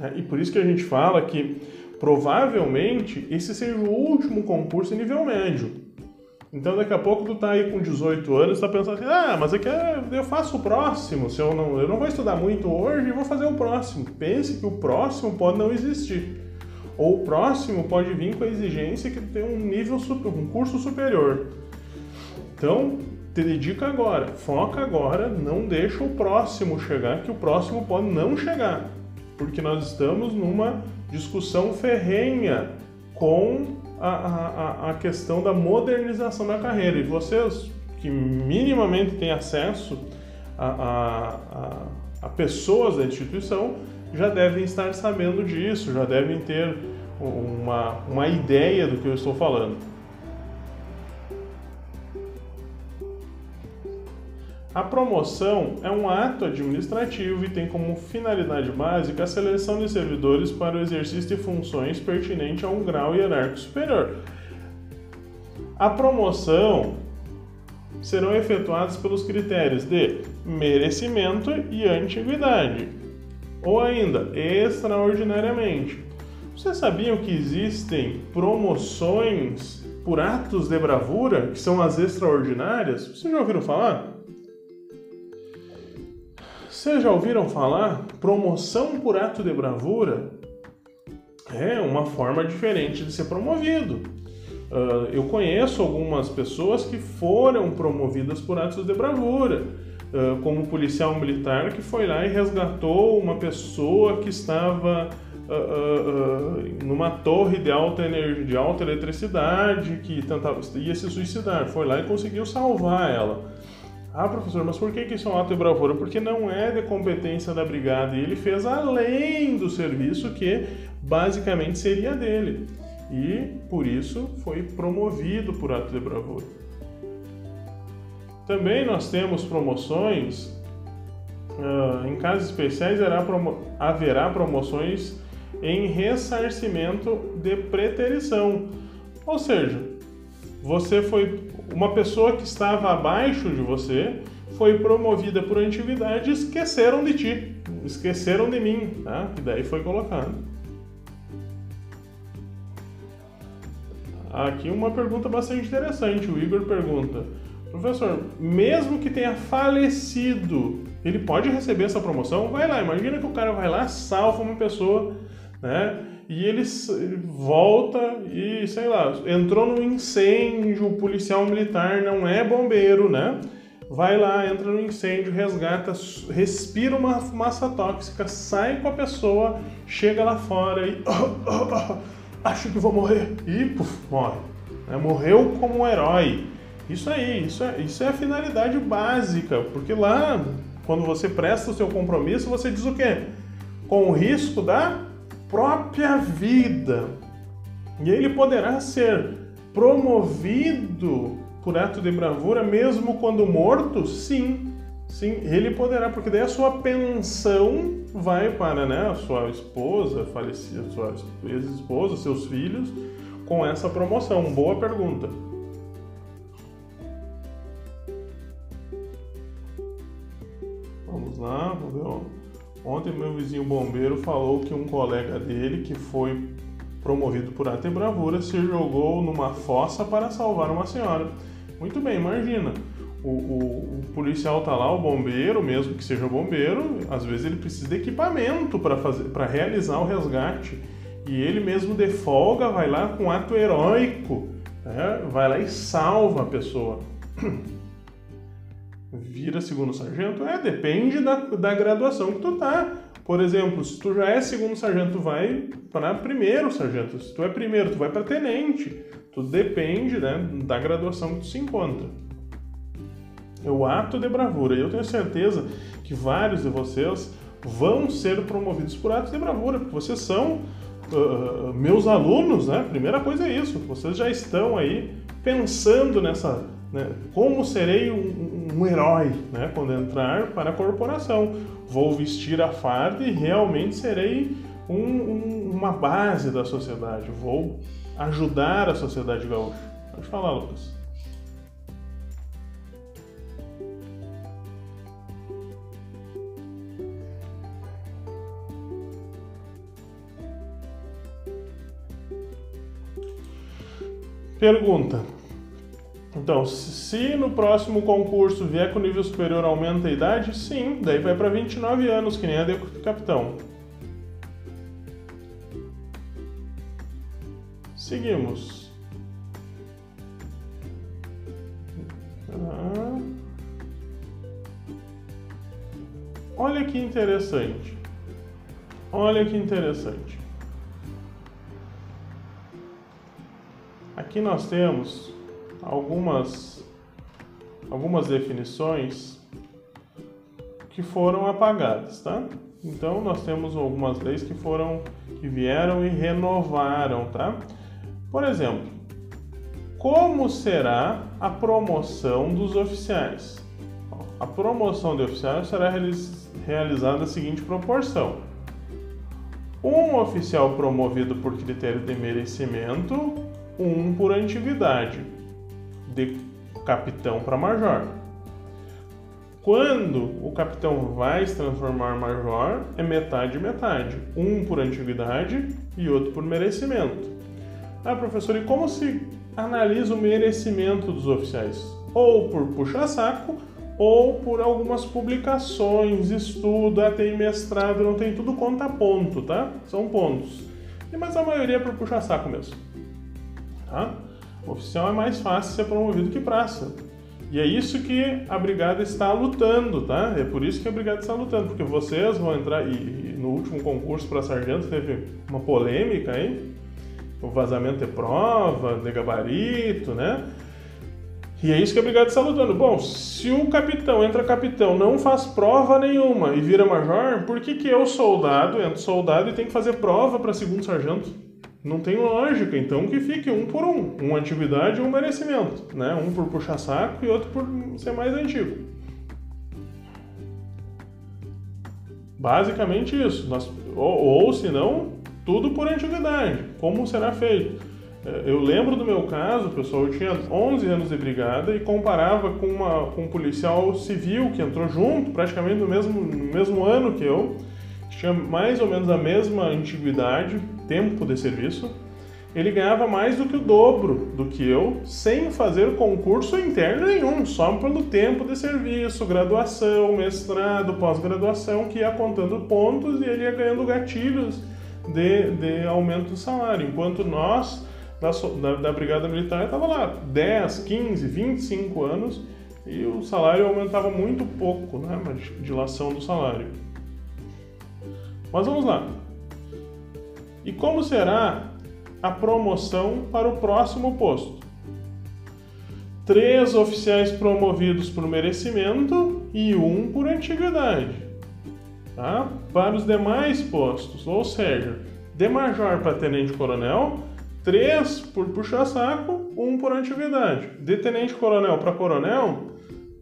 É, e por isso que a gente fala que provavelmente esse seja o último concurso em nível médio. Então daqui a pouco tu tá aí com 18 anos, tá pensando assim, ah, mas é, eu faço o próximo, se eu não, eu não vou estudar muito hoje, eu vou fazer o próximo. Pense que o próximo pode não existir. Ou o próximo pode vir com a exigência que tenha um nível um curso superior. Então, te dedica agora, foca agora, não deixa o próximo chegar, que o próximo pode não chegar porque nós estamos numa discussão ferrenha com a, a, a questão da modernização da carreira. E vocês que minimamente têm acesso a, a, a, pessoas da instituição já devem estar sabendo disso, já devem ter uma, uma ideia do que eu estou falando. A promoção é um ato administrativo e tem como finalidade básica a seleção de servidores para o exercício de funções pertinente a um grau hierárquico superior. A promoção serão efetuadas pelos critérios de merecimento e antiguidade, ou ainda extraordinariamente. Vocês sabiam que existem promoções por atos de bravura, que são as extraordinárias? Vocês já ouviram falar? Vocês já ouviram falar? Promoção por ato de bravura é uma forma diferente de ser promovido. Uh, eu conheço algumas pessoas que foram promovidas por atos de bravura, uh, como policial militar que foi lá e resgatou uma pessoa que estava uh, numa torre de alta energia, de alta eletricidade, que tentava, ia se suicidar. Foi lá e conseguiu salvar ela. Ah, professor, mas por que, que isso é um ato de bravura? Porque não é de competência da brigada e ele fez além do serviço que basicamente seria dele. E por isso foi promovido por ato de bravura. Também nós temos promoções, uh, em casos especiais promo haverá promoções em ressarcimento de preterição. Ou seja, você foi uma pessoa que estava abaixo de você foi promovida por antiguidade esqueceram de ti, esqueceram de mim, tá? E daí foi colocado. Aqui uma pergunta bastante interessante. O Igor pergunta: Professor, mesmo que tenha falecido, ele pode receber essa promoção? Vai lá, imagina que o cara vai lá, salva uma pessoa, né? E ele volta e, sei lá, entrou num incêndio, o policial militar não é bombeiro, né? Vai lá, entra no incêndio, resgata, respira uma fumaça tóxica, sai com a pessoa, chega lá fora e. Oh, oh, oh, acho que vou morrer. E puf, morre. É, morreu como um herói. Isso aí, isso é, isso é a finalidade básica, porque lá, quando você presta o seu compromisso, você diz o quê? Com o risco da própria vida. E ele poderá ser promovido por ato de bravura, mesmo quando morto? Sim, sim, ele poderá, porque daí a sua pensão vai para né, a sua esposa falecida, sua ex-esposa, seus filhos, com essa promoção. Boa pergunta. Vamos lá, vamos ver. Ontem meu vizinho bombeiro falou que um colega dele, que foi promovido por ato e bravura, se jogou numa fossa para salvar uma senhora. Muito bem, imagina. O, o, o policial tá lá, o bombeiro, mesmo que seja bombeiro, às vezes ele precisa de equipamento para fazer, para realizar o resgate. E ele mesmo de folga vai lá com um ato heróico, né? vai lá e salva a pessoa. vira segundo sargento? É, depende da, da graduação que tu tá. Por exemplo, se tu já é segundo sargento, tu vai para primeiro sargento. Se tu é primeiro, tu vai para tenente. Tudo depende né, da graduação que tu se encontra. É o ato de bravura. E eu tenho certeza que vários de vocês vão ser promovidos por atos de bravura, porque vocês são uh, meus alunos, né? Primeira coisa é isso. Vocês já estão aí pensando nessa né? Como serei um, um herói né? quando entrar para a corporação? Vou vestir a farda e realmente serei um, um, uma base da sociedade. Vou ajudar a sociedade gaúcha. Pode falar, Lucas. Pergunta: então, se no próximo concurso vier com nível superior aumenta a idade, sim, daí vai para 29 anos, que nem a de capitão. Seguimos. Olha que interessante. Olha que interessante. Aqui nós temos algumas, algumas definições que foram apagadas, tá? Então nós temos algumas leis que foram que vieram e renovaram, tá? Por exemplo, como será a promoção dos oficiais? A promoção de oficiais será realizada na seguinte proporção: um oficial promovido por critério de merecimento, um por antiguidade de capitão para major. Quando o capitão vai se transformar major, é metade metade. Um por antiguidade e outro por merecimento. Ah, professor, e como se analisa o merecimento dos oficiais? Ou por puxa-saco, ou por algumas publicações, estudo, ah, tem mestrado, não tem tudo conta ponto, tá? São pontos. Mas a maioria é por puxa-saco mesmo. Tá? Oficial é mais fácil ser promovido que praça. E é isso que a brigada está lutando, tá? É por isso que a brigada está lutando, porque vocês vão entrar e, e no último concurso para sargento teve uma polêmica aí, o vazamento de prova, de gabarito, né? E é isso que a brigada está lutando. Bom, se o capitão entra capitão, não faz prova nenhuma e vira major, por que que eu, soldado, entro soldado e tenho que fazer prova para segundo sargento? Não tem lógica, então que fique um por um. Uma atividade e um merecimento. Né? Um por puxar saco e outro por ser mais antigo. Basicamente isso. Nós, ou, ou se não, tudo por antiguidade. Como será feito? É, eu lembro do meu caso, pessoal, eu tinha 11 anos de brigada e comparava com, uma, com um policial civil que entrou junto, praticamente no mesmo, no mesmo ano que eu, tinha mais ou menos a mesma antiguidade, tempo de serviço, ele ganhava mais do que o dobro do que eu, sem fazer concurso interno nenhum, só pelo tempo de serviço, graduação, mestrado, pós-graduação, que ia contando pontos e ele ia ganhando gatilhos de, de aumento do salário. Enquanto nós, da, da, da Brigada Militar, estava lá 10, 15, 25 anos e o salário aumentava muito pouco, né? Uma dilação do salário. Mas vamos lá. E como será a promoção para o próximo posto? Três oficiais promovidos por merecimento e um por antiguidade. Tá? Para os demais postos, ou seja, de major para tenente-coronel, três por puxa-saco, um por antiguidade. De tenente-coronel para coronel,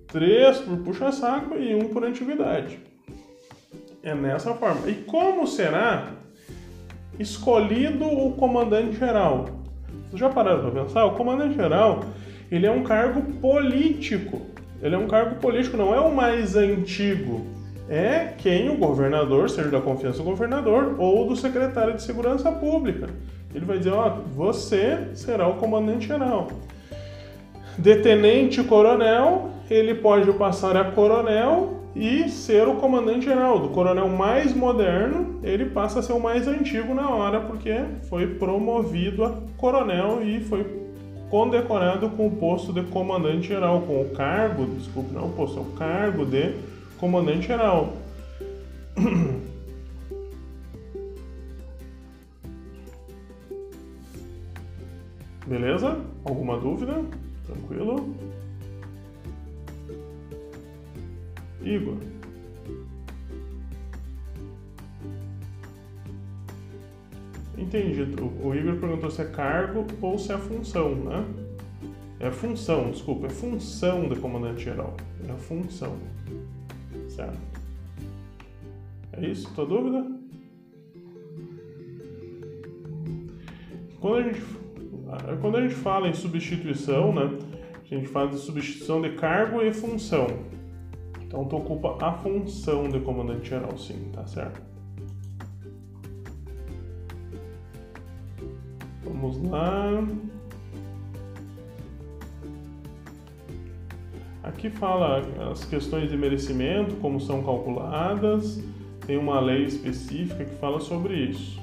três por puxa-saco e um por antiguidade. É nessa forma. E como será escolhido o comandante-geral? Vocês já pararam para pensar? O comandante-geral ele é um cargo político. Ele é um cargo político, não é o mais antigo. É quem o governador, seja da confiança do governador ou do secretário de Segurança Pública. Ele vai dizer: Ó, você será o comandante-geral. De tenente-coronel, ele pode passar a coronel e ser o comandante-geral. Do coronel mais moderno, ele passa a ser o mais antigo na hora, porque foi promovido a coronel e foi condecorado com o posto de comandante-geral, com o cargo, desculpe, não o posto, é o cargo de comandante-geral. Beleza? Alguma dúvida? Tranquilo? Igor. Entendi. O Igor perguntou se é cargo ou se é função, né? É função, desculpa, é função do comandante-geral. É a função. Certo? É isso? Tua dúvida? Quando a gente, quando a gente fala em substituição, né? A gente fala de substituição de cargo e função. Então tu ocupa a função de comandante geral, sim, tá certo? Vamos lá. Aqui fala as questões de merecimento, como são calculadas, tem uma lei específica que fala sobre isso.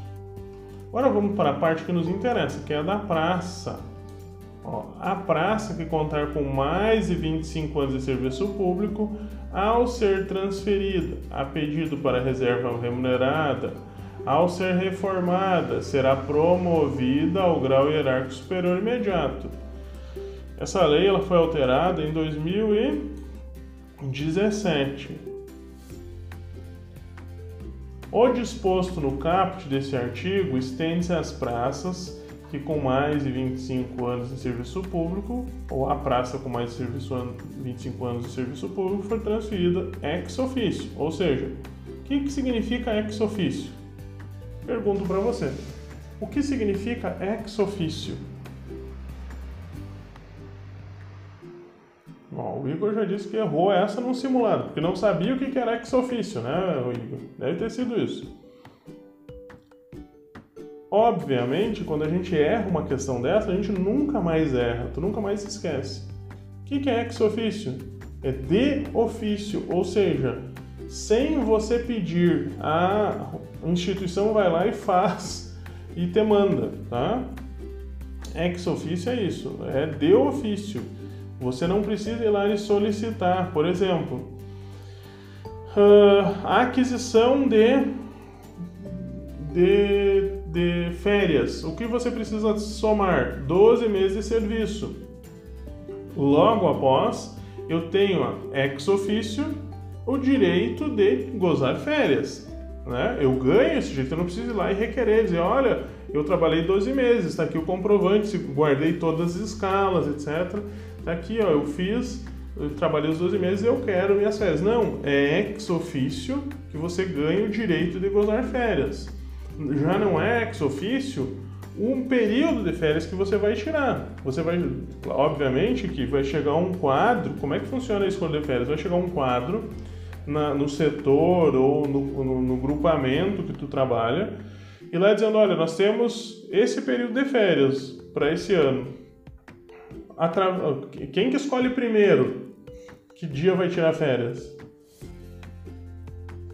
Agora vamos para a parte que nos interessa, que é a da praça. Ó, a praça que contar com mais de 25 anos de serviço público, ao ser transferida a pedido para reserva remunerada, ao ser reformada, será promovida ao grau hierárquico superior imediato. Essa lei ela foi alterada em 2017. O disposto no caput desse artigo estende-se às praças que com mais de 25 anos de serviço público, ou a praça com mais de serviço, 25 anos de serviço público, foi transferida ex officio. Ou seja, o que, que significa ex officio? Pergunto para você. O que significa ex officio? Ó, o Igor já disse que errou essa num simulado, porque não sabia o que era ex ofício, né, Igor? Deve ter sido isso. Obviamente, quando a gente erra uma questão dessa, a gente nunca mais erra, tu nunca mais se esquece. O que é ex ofício? É de ofício, ou seja, sem você pedir, a instituição vai lá e faz e te manda, tá? Ex ofício é isso, é de ofício. Você não precisa ir lá e solicitar, por exemplo, a aquisição de, de, de férias. O que você precisa somar? 12 meses de serviço. Logo após, eu tenho ex ofício o direito de gozar férias. Né? Eu ganho esse direito, eu não preciso ir lá e requerer, dizer, olha, eu trabalhei 12 meses, está aqui o comprovante, guardei todas as escalas, etc. Está aqui, ó, eu fiz, eu trabalhei os 12 meses e eu quero minhas férias. Não, é ex ofício que você ganha o direito de gozar férias. Já não é ex ofício um período de férias que você vai tirar. Você vai, obviamente, que vai chegar um quadro. Como é que funciona a escolha de férias? Vai chegar um quadro na, no setor ou no, no, no grupamento que tu trabalha e lá dizendo, olha, nós temos esse período de férias para esse ano. Atra... Quem que escolhe primeiro que dia vai tirar férias?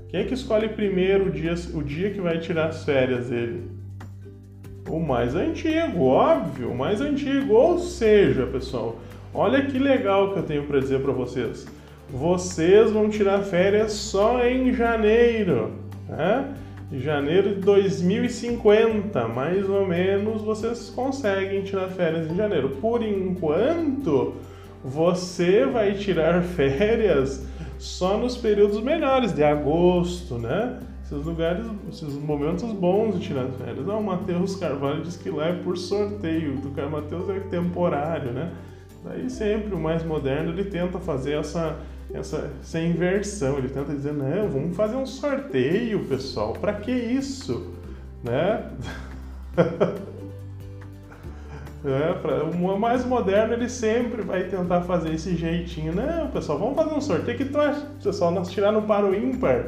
Quem é que escolhe primeiro o dia, o dia que vai tirar as férias dele? O mais antigo, óbvio, o mais antigo. Ou seja, pessoal, olha que legal que eu tenho para dizer para vocês. Vocês vão tirar férias só em janeiro, né? janeiro de 2050, mais ou menos, vocês conseguem tirar férias em janeiro. Por enquanto, você vai tirar férias só nos períodos melhores, de agosto, né? Esses lugares, esses momentos bons de tirar férias. Ah, o Matheus Carvalho diz que lá é por sorteio, do Matheus é temporário, né? Daí sempre o mais moderno ele tenta fazer essa essa, essa inversão. Ele tenta dizer, não, vamos fazer um sorteio, pessoal. Para que isso? Né? é, pra, o mais moderno ele sempre vai tentar fazer esse jeitinho. Não, pessoal, vamos fazer um sorteio que tu acha, pessoal, nós tirar no para o ímpar.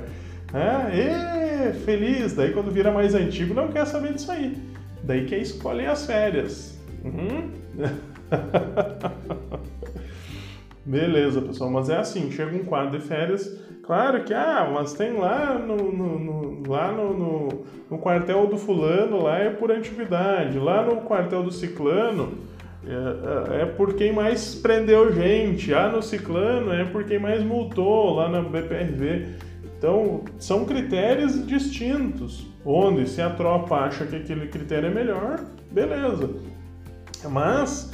É, e, feliz. Daí quando vira mais antigo não quer saber disso aí. Daí quer escolher as férias. Uhum. Beleza, pessoal, mas é assim, chega um quadro de férias, claro que, ah, mas tem lá no, no, no lá no, no, no, quartel do fulano, lá é por antiguidade, lá no quartel do ciclano é, é, é por quem mais prendeu gente, lá no ciclano é por quem mais multou, lá na BPRV. Então, são critérios distintos, onde se a tropa acha que aquele critério é melhor, beleza. Mas,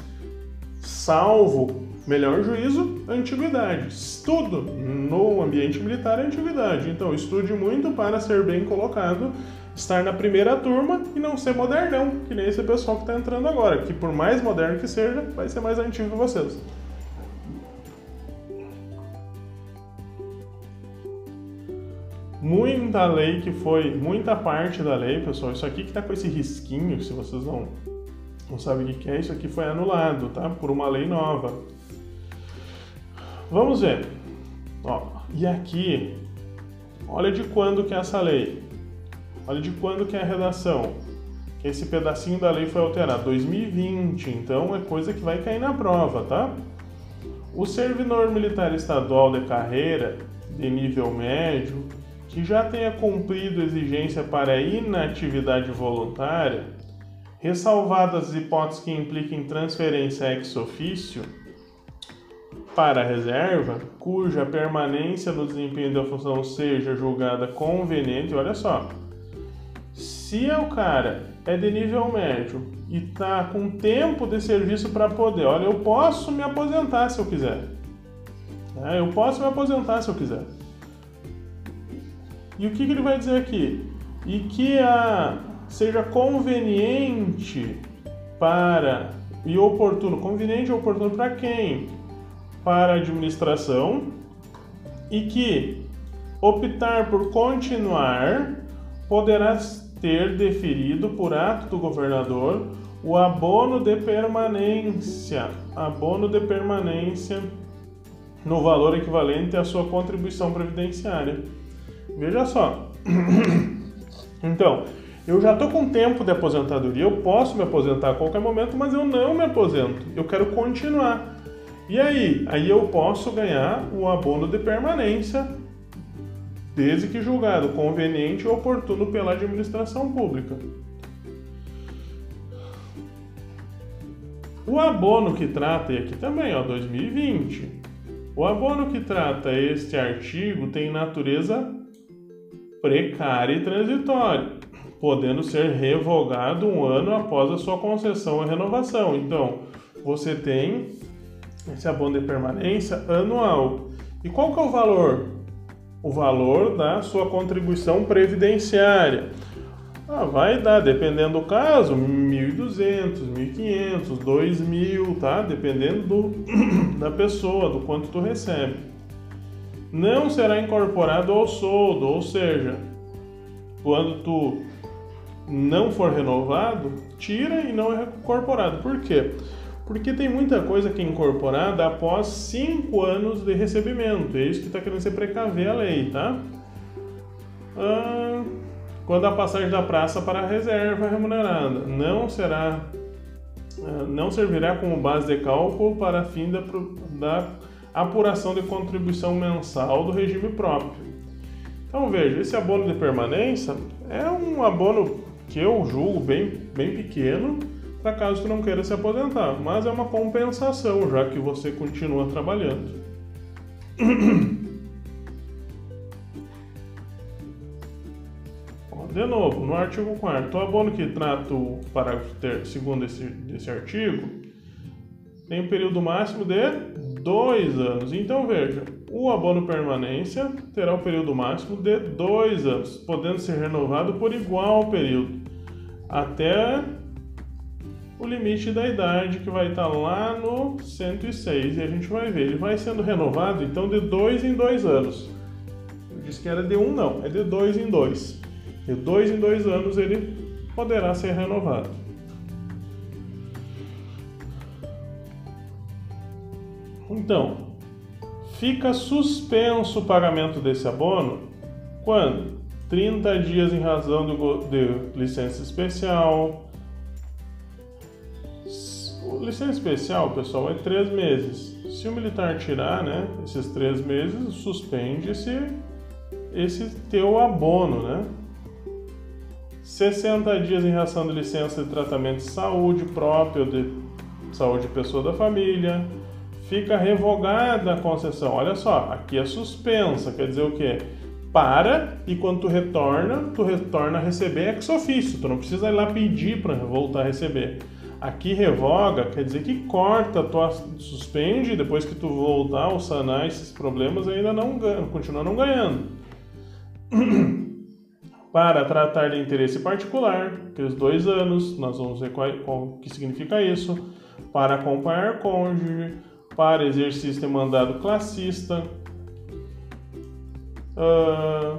salvo Melhor juízo, antiguidade. Estudo no ambiente militar é antiguidade. Então, estude muito para ser bem colocado, estar na primeira turma e não ser modernão, que nem esse pessoal que está entrando agora, que por mais moderno que seja, vai ser mais antigo que vocês. Muita lei que foi, muita parte da lei, pessoal, isso aqui que está com esse risquinho, se vocês não, não sabem o que é, isso aqui foi anulado, tá? Por uma lei nova. Vamos ver. Ó, e aqui, olha de quando que é essa lei. Olha de quando que é a redação. Que esse pedacinho da lei foi alterado. 2020, então é coisa que vai cair na prova, tá? O servidor militar estadual de carreira de nível médio que já tenha cumprido exigência para inatividade voluntária, ressalvadas as hipóteses que impliquem transferência ex ofício, para a reserva, cuja permanência no desempenho da função seja julgada conveniente, olha só. Se o cara é de nível médio e tá com tempo de serviço para poder, olha, eu posso me aposentar se eu quiser. É, eu posso me aposentar se eu quiser. E o que, que ele vai dizer aqui? E que a seja conveniente para e oportuno. Conveniente e oportuno para quem? Para a administração e que optar por continuar poderá ter deferido por ato do governador o abono de permanência, abono de permanência no valor equivalente à sua contribuição previdenciária. Veja só. Então, eu já estou com tempo de aposentadoria, eu posso me aposentar a qualquer momento, mas eu não me aposento. Eu quero continuar. E aí? Aí eu posso ganhar o abono de permanência, desde que julgado conveniente e oportuno pela administração pública. O abono que trata, e aqui também, ó, 2020. O abono que trata este artigo tem natureza precária e transitória, podendo ser revogado um ano após a sua concessão e renovação. Então, você tem esse abono de permanência anual. E qual que é o valor? O valor da sua contribuição previdenciária. Ah, vai dar, dependendo do caso, 1.200, 1.500, 2.000, tá? Dependendo do, da pessoa, do quanto tu recebe. Não será incorporado ao soldo, ou seja, quando tu não for renovado, tira e não é incorporado. Por quê? Porque tem muita coisa que é incorporada após 5 anos de recebimento. É isso que está querendo se precaver a lei, tá? Ah, quando a passagem da praça para a reserva remunerada não será ah, não servirá como base de cálculo para fim da, da apuração de contribuição mensal do regime próprio. Então veja, esse abono de permanência é um abono que eu julgo bem, bem pequeno para caso tu não queira se aposentar, mas é uma compensação já que você continua trabalhando. De novo, no artigo 4 o abono que trata o parágrafo ter, segundo desse, desse artigo tem um período máximo de dois anos. Então veja, o abono permanência terá o um período máximo de dois anos, podendo ser renovado por igual período, até o limite da idade que vai estar lá no 106 e a gente vai ver, ele vai sendo renovado então de dois em dois anos. Eu disse que era de um, não, é de dois em dois. De dois em dois anos ele poderá ser renovado. Então, fica suspenso o pagamento desse abono quando 30 dias em razão de licença especial. Licença especial, pessoal, é três meses. Se o militar tirar, né, esses três meses, suspende esse, teu abono, né? 60 dias em relação de licença de tratamento de saúde próprio de saúde de pessoa da família. Fica revogada a concessão. Olha só, aqui é suspensa, quer dizer o quê? Para e quando tu retorna, tu retorna a receber ex officio. Tu não precisa ir lá pedir para voltar a receber. Aqui revoga, quer dizer que corta, tu suspende, depois que tu voltar ou sanar esses problemas, ainda não ganha, continua não ganhando. para tratar de interesse particular, aqueles dois anos, nós vamos ver qual, o que significa isso, para acompanhar cônjuge, para exercício de mandado classista, uh,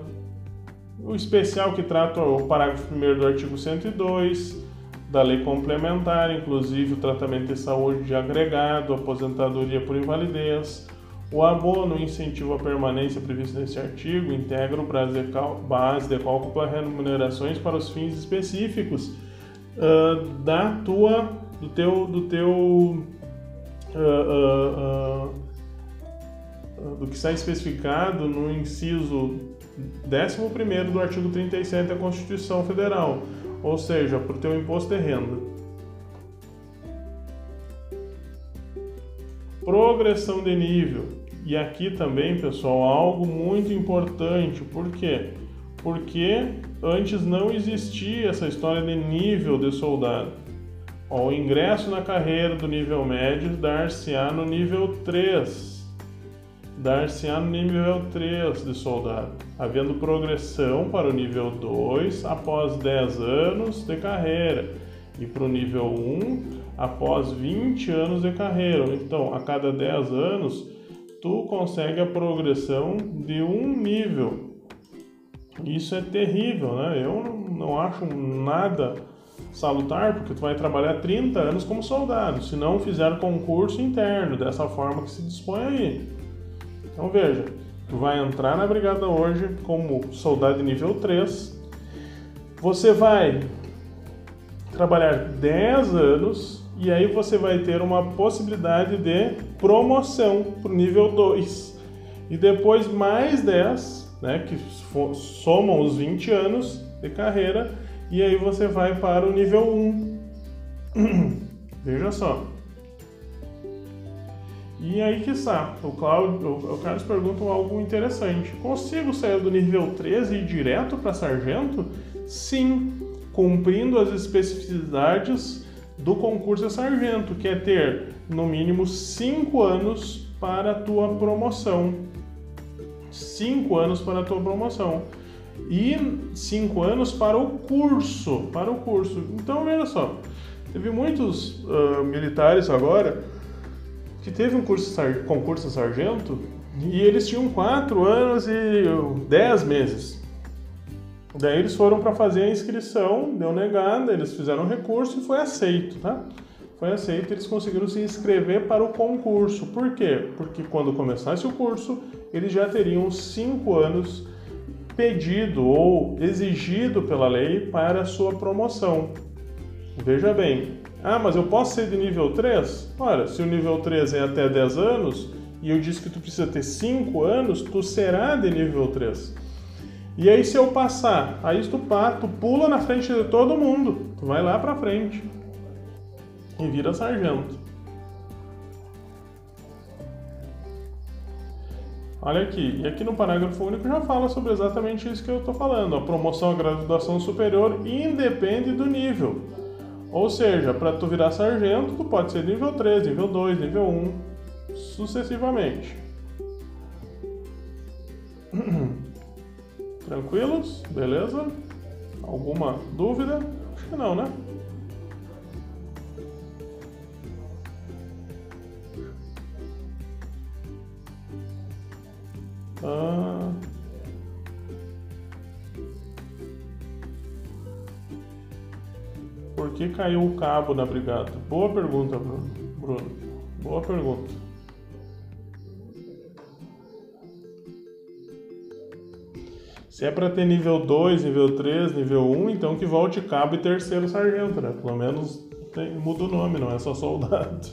o especial que trata o parágrafo 1 do artigo 102 da lei complementar, inclusive o tratamento de saúde de agregado, aposentadoria por invalidez, o abono incentivo à permanência previsto nesse artigo integra o base de cálculo para remunerações para os fins específicos uh, da tua, do teu, do teu uh, uh, do que está especificado no inciso 11 do artigo 37 da Constituição Federal, ou seja, para o teu imposto de renda. Progressão de nível. E aqui também, pessoal, algo muito importante. Por quê? Porque antes não existia essa história de nível de soldado. Ó, o ingresso na carreira do nível médio dar-se-á no nível 3. Dar-se-á no nível 3 de soldado, havendo progressão para o nível 2 após 10 anos de carreira e para o nível 1 após 20 anos de carreira. Então, a cada 10 anos tu consegue a progressão de um nível. Isso é terrível, né? Eu não acho nada salutar, porque tu vai trabalhar 30 anos como soldado, se não fizer concurso interno, dessa forma que se dispõe aí. Então veja, tu vai entrar na brigada hoje como soldado nível 3. Você vai trabalhar 10 anos e aí você vai ter uma possibilidade de promoção para o nível 2. E depois mais 10, né, que somam os 20 anos de carreira, e aí você vai para o nível 1. Veja só. E aí que está, o, Cláudio, o Carlos pergunta algo interessante. Consigo sair do nível 13 e ir direto para sargento? Sim, cumprindo as especificidades do concurso de sargento, que é ter no mínimo 5 anos para a tua promoção. 5 anos para a tua promoção. E 5 anos para o curso, para o curso. Então, veja só, teve muitos uh, militares agora que teve um curso concurso sargento e eles tinham 4 anos e 10 meses. Daí eles foram para fazer a inscrição, deu negada, eles fizeram um recurso e foi aceito, tá? Foi aceito, eles conseguiram se inscrever para o concurso. Por quê? Porque quando começasse o curso, eles já teriam cinco anos pedido ou exigido pela lei para a sua promoção. Veja bem, ah, mas eu posso ser de nível 3? Olha, se o nível 3 é até 10 anos e eu disse que tu precisa ter 5 anos, tu será de nível 3. E aí se eu passar, aí tu, tu pula na frente de todo mundo, tu vai lá pra frente e vira sargento. Olha aqui, e aqui no parágrafo único já fala sobre exatamente isso que eu estou falando. A promoção à graduação superior independe do nível. Ou seja, para tu virar sargento, tu pode ser nível 3, nível 2, nível 1, sucessivamente. Tranquilos? Beleza? Alguma dúvida? Acho que não, né? Ah... Por que caiu o cabo na brigada? Boa pergunta, Bruno. Boa pergunta. Se é para ter nível 2, nível 3, nível 1, então que volte cabo e terceiro sargento, né? Pelo menos tem, muda o nome, não é só soldado.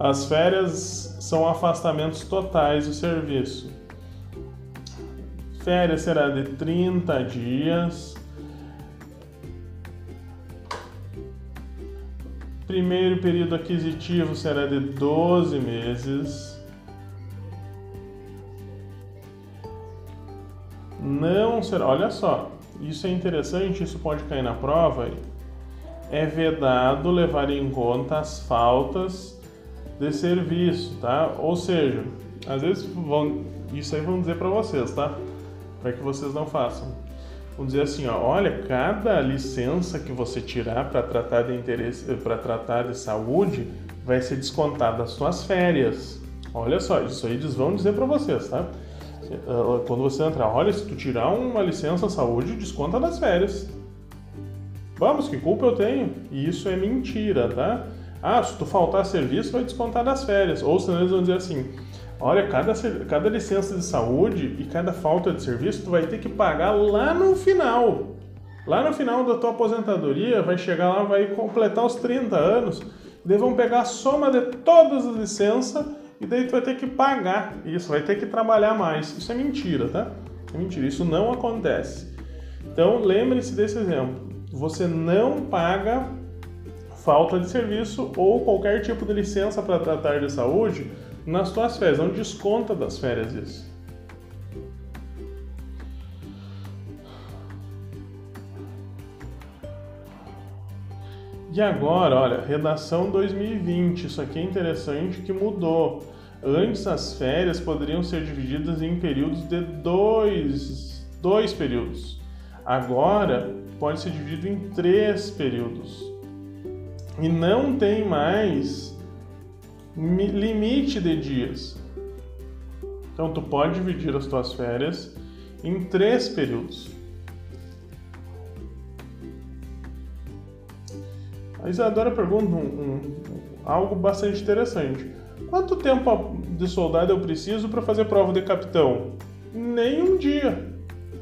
As férias são afastamentos totais do serviço. Férias será de 30 dias. Primeiro período aquisitivo será de 12 meses. não será. Olha só, isso é interessante, isso pode cair na prova. É vedado levar em conta as faltas de serviço, tá? Ou seja, às vezes vão, isso aí vão dizer para vocês, tá? Para que vocês não façam. Vão dizer assim, ó, olha, cada licença que você tirar para tratar de interesse, para tratar de saúde, vai ser descontada das suas férias. Olha só, isso aí eles vão dizer para vocês, tá? Ah, quando você entrar, olha, se tu tirar uma licença saúde, desconta das férias. Vamos, que culpa eu tenho? E isso é mentira, tá? Ah, se tu faltar serviço, vai descontar das férias. Ou senão eles vão dizer assim: olha, cada, cada licença de saúde e cada falta de serviço, tu vai ter que pagar lá no final. Lá no final da tua aposentadoria, vai chegar lá, vai completar os 30 anos, e vão pegar a soma de todas as licenças e daí tu vai ter que pagar isso, vai ter que trabalhar mais. Isso é mentira, tá? É mentira, isso não acontece. Então lembre-se desse exemplo. Você não paga falta de serviço ou qualquer tipo de licença para tratar de saúde nas suas férias, não desconta das férias isso. E agora, olha, redação 2020, isso aqui é interessante que mudou. Antes as férias poderiam ser divididas em períodos de dois, dois períodos. Agora pode ser dividido em três períodos. E não tem mais limite de dias. Então tu pode dividir as tuas férias em três períodos. A Isadora pergunta um, um, algo bastante interessante. Quanto tempo de soldado eu preciso para fazer prova de capitão? Nem um dia.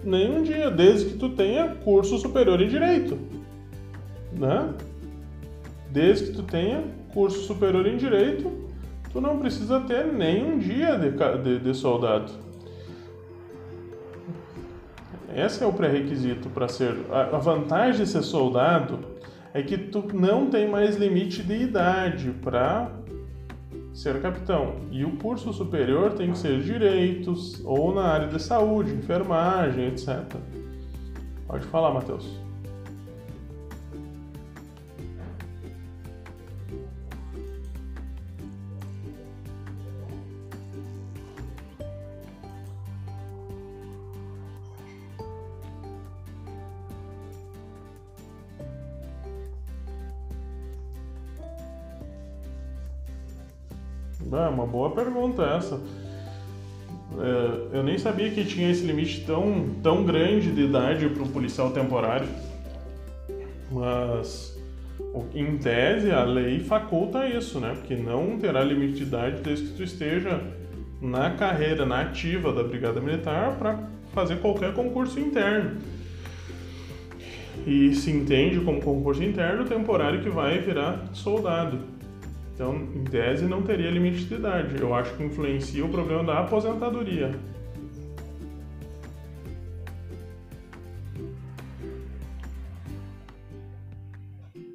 Nem um dia, desde que tu tenha curso superior em direito. Né? Desde que tu tenha curso superior em direito, tu não precisa ter nem um dia de, de, de soldado. Esse é o pré-requisito para ser. A vantagem de ser soldado é que tu não tem mais limite de idade para ser capitão. E o curso superior tem que ser direitos ou na área de saúde, enfermagem, etc. Pode falar, Matheus. É uma boa pergunta essa. É, eu nem sabia que tinha esse limite tão, tão grande de idade para o policial temporário. Mas, em tese, a lei faculta isso, né? Porque não terá limite de idade desde que tu esteja na carreira, na ativa da Brigada Militar para fazer qualquer concurso interno. E se entende como concurso interno temporário que vai virar soldado. Então, em tese, não teria limite de idade. Eu acho que influencia o problema da aposentadoria.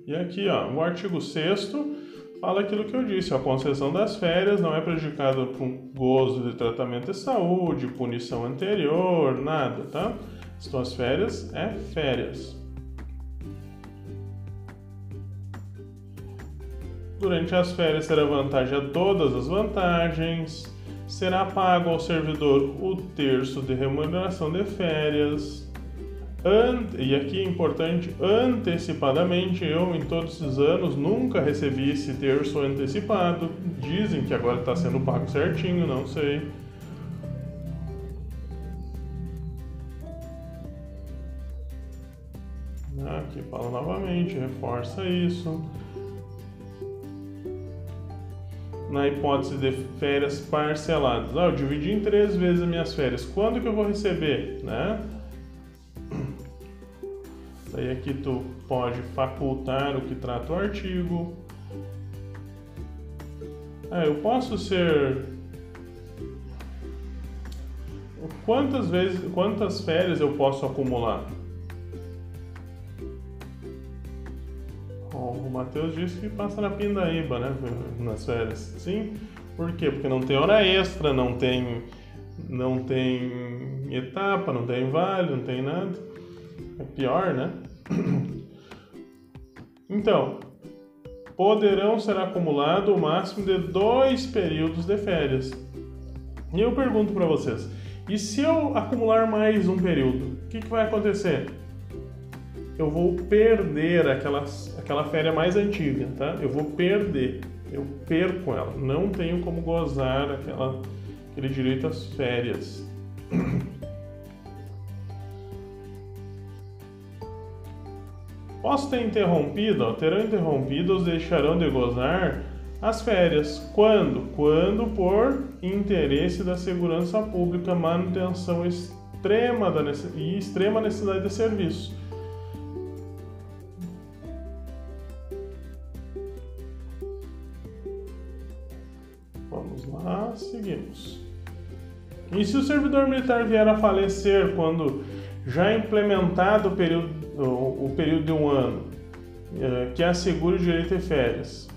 E aqui, ó, o artigo 6 fala aquilo que eu disse: a concessão das férias não é prejudicada por gozo de tratamento de saúde, punição anterior, nada, tá? Então, as férias é férias. Durante as férias será vantagem a todas as vantagens. Será pago ao servidor o terço de remuneração de férias. Ante, e aqui é importante, antecipadamente, eu em todos esses anos nunca recebi esse terço antecipado. Dizem que agora está sendo pago certinho, não sei. Aqui fala novamente, reforça isso. Na hipótese de férias parceladas. Ah, eu dividi em três vezes as minhas férias. Quando que eu vou receber, né? Daí aqui tu pode facultar o que trata o artigo. Ah, eu posso ser quantas vezes, quantas férias eu posso acumular? O Matheus disse que passa na Pindaíba, né? Nas férias. Sim. Por quê? Porque não tem hora extra, não tem, não tem etapa, não tem vale, não tem nada. É pior, né? Então, poderão ser acumulado o máximo de dois períodos de férias. E eu pergunto para vocês: e se eu acumular mais um período, o que, que vai acontecer? eu vou perder aquela, aquela férias mais antiga, tá? Eu vou perder, eu perco ela, não tenho como gozar aquela, aquele direito às férias. Posso ter interrompido, ó, terão interrompido, os deixarão de gozar as férias. Quando? Quando por interesse da segurança pública, manutenção extrema da, e extrema necessidade de serviço E se o servidor militar vier a falecer quando já implementado o período, o, período de um ano, é, que assegure o direito de férias?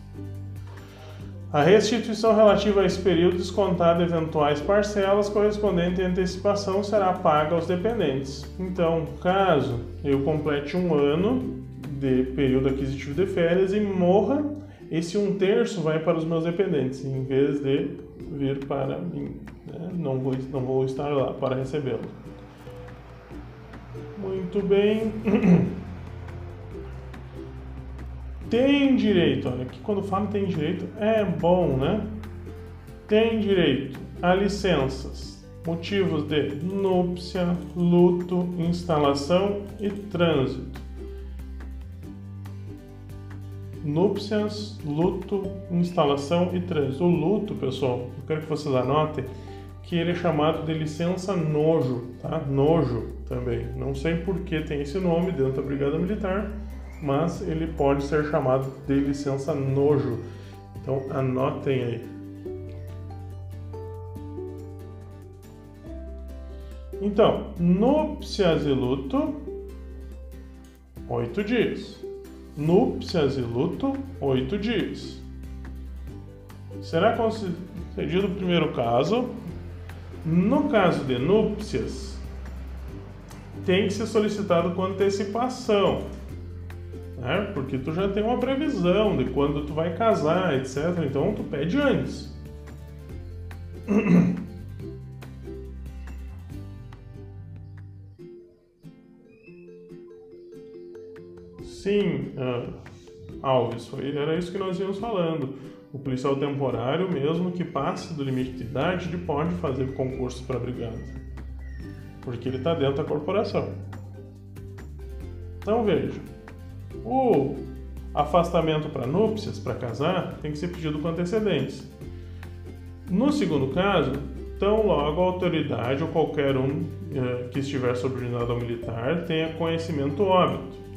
A restituição relativa a esse período, descontada eventuais parcelas correspondentes à antecipação, será paga aos dependentes. Então, caso eu complete um ano de período aquisitivo de férias e morra, esse um terço vai para os meus dependentes, em vez de vir para mim. Né? Não, vou, não vou estar lá para recebê-lo. Muito bem. Tem direito, olha, que quando falo tem direito é bom, né? Tem direito a licenças, motivos de núpcia, luto, instalação e trânsito núpcias, luto, instalação e trânsito. O luto, pessoal, eu quero que vocês anotem que ele é chamado de licença nojo, tá? Nojo também. Não sei por que tem esse nome dentro da Brigada Militar, mas ele pode ser chamado de licença nojo. Então anotem aí. Então, núpcias e luto, oito dias. Núpcias e luto, oito dias. Será concedido o primeiro caso. No caso de núpcias, tem que ser solicitado com antecipação, né? porque tu já tem uma previsão de quando tu vai casar, etc. Então tu pede antes. Sim, uh, Alves, foi, era isso que nós íamos falando. O policial temporário, mesmo que passe do limite de idade, ele pode fazer concurso para brigada, porque ele está dentro da corporação. Então veja, o afastamento para núpcias, para casar, tem que ser pedido com antecedência. No segundo caso, tão logo a autoridade ou qualquer um eh, que estiver subordinado ao militar tenha conhecimento óbito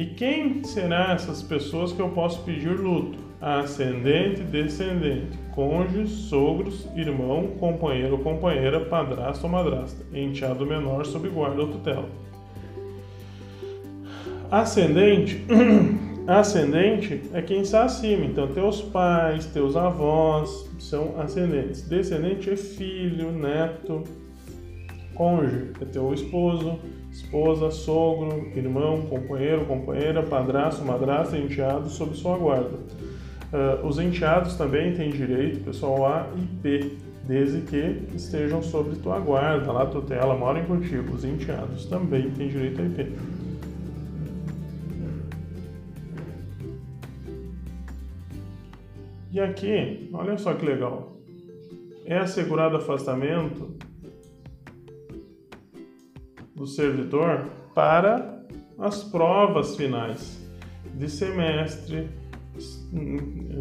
e quem serão essas pessoas que eu posso pedir luto? Ascendente, descendente, cônjuge, sogros, irmão, companheiro ou companheira, padrasto ou madrasta, enteado menor sob guarda ou tutela. Ascendente, ascendente é quem está acima, então teus pais, teus avós são ascendentes. Descendente é filho, neto, cônjuge é teu esposo, esposa, sogro, irmão, companheiro, companheira, padrasto, madrasta, enteado sob sua guarda. Uh, os enteados também têm direito, pessoal, A e P, desde que estejam sob tua guarda, lá tutela, moram contigo. Os enteados também têm direito a IP. E aqui, olha só que legal. É assegurado afastamento do servidor para as provas finais de semestre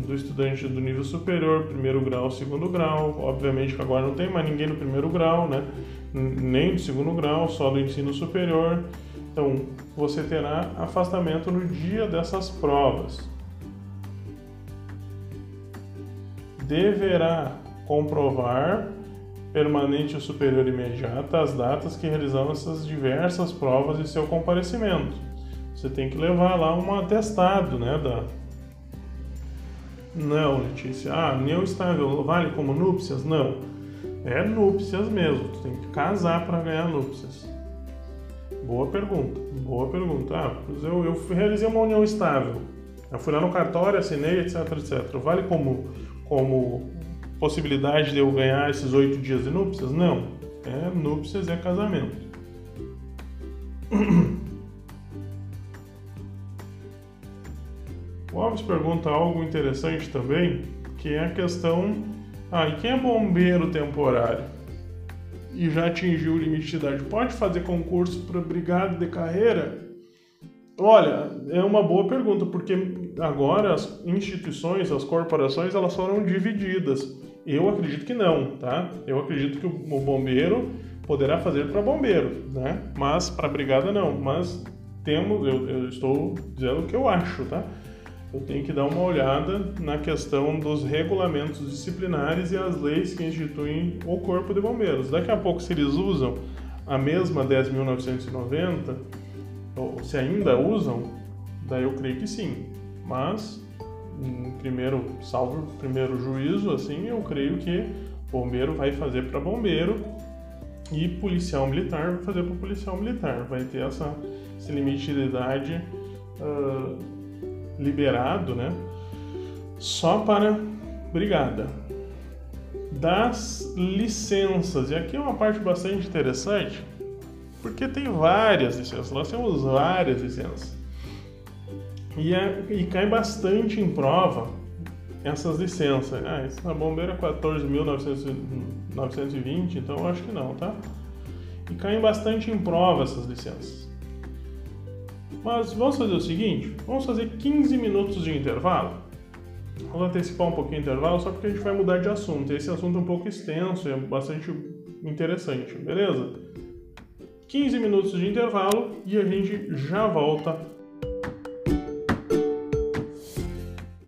do estudante do nível superior, primeiro grau, segundo grau. Obviamente que agora não tem mais ninguém no primeiro grau, né? Nem do segundo grau, só do ensino superior. Então, você terá afastamento no dia dessas provas. Deverá comprovar permanente ou superior imediata às datas que realizam essas diversas provas e seu comparecimento. Você tem que levar lá um atestado, né, da Não, Letícia. Ah, união estável vale como núpcias? Não. É núpcias mesmo. Tu tem que casar para ganhar núpcias. Boa pergunta. Boa pergunta. Ah, eu, eu realizei uma união estável. Eu fui lá no cartório, assinei, etc, etc. Vale como como possibilidade de eu ganhar esses oito dias de núpcias? Não. É núpcias é casamento. O Alves pergunta algo interessante também, que é a questão: ah, e quem é bombeiro temporário e já atingiu o limite de idade, pode fazer concurso para brigada de carreira? Olha, é uma boa pergunta, porque agora as instituições, as corporações, elas foram divididas. Eu acredito que não, tá? Eu acredito que o bombeiro poderá fazer para bombeiro, né? Mas para brigada não. Mas temos, eu, eu, estou dizendo o que eu acho, tá? Eu tenho que dar uma olhada na questão dos regulamentos disciplinares e as leis que instituem o corpo de bombeiros. Daqui a pouco, se eles usam a mesma 10.990, ou se ainda usam, daí eu creio que sim. Mas primeiro, salvo primeiro juízo, assim, eu creio que bombeiro vai fazer para bombeiro e policial militar vai fazer para policial militar. Vai ter essa, esse limite de idade uh, liberado, né? Só para brigada. Das licenças, e aqui é uma parte bastante interessante, porque tem várias licenças, nós temos várias licenças. E, é, e cai bastante em prova essas licenças. Ah, essa bombeira é 14.920, então eu acho que não, tá? E caem bastante em prova essas licenças. Mas vamos fazer o seguinte: vamos fazer 15 minutos de intervalo. Vamos antecipar um pouquinho o intervalo, só porque a gente vai mudar de assunto. Esse assunto é um pouco extenso e é bastante interessante, beleza? 15 minutos de intervalo e a gente já volta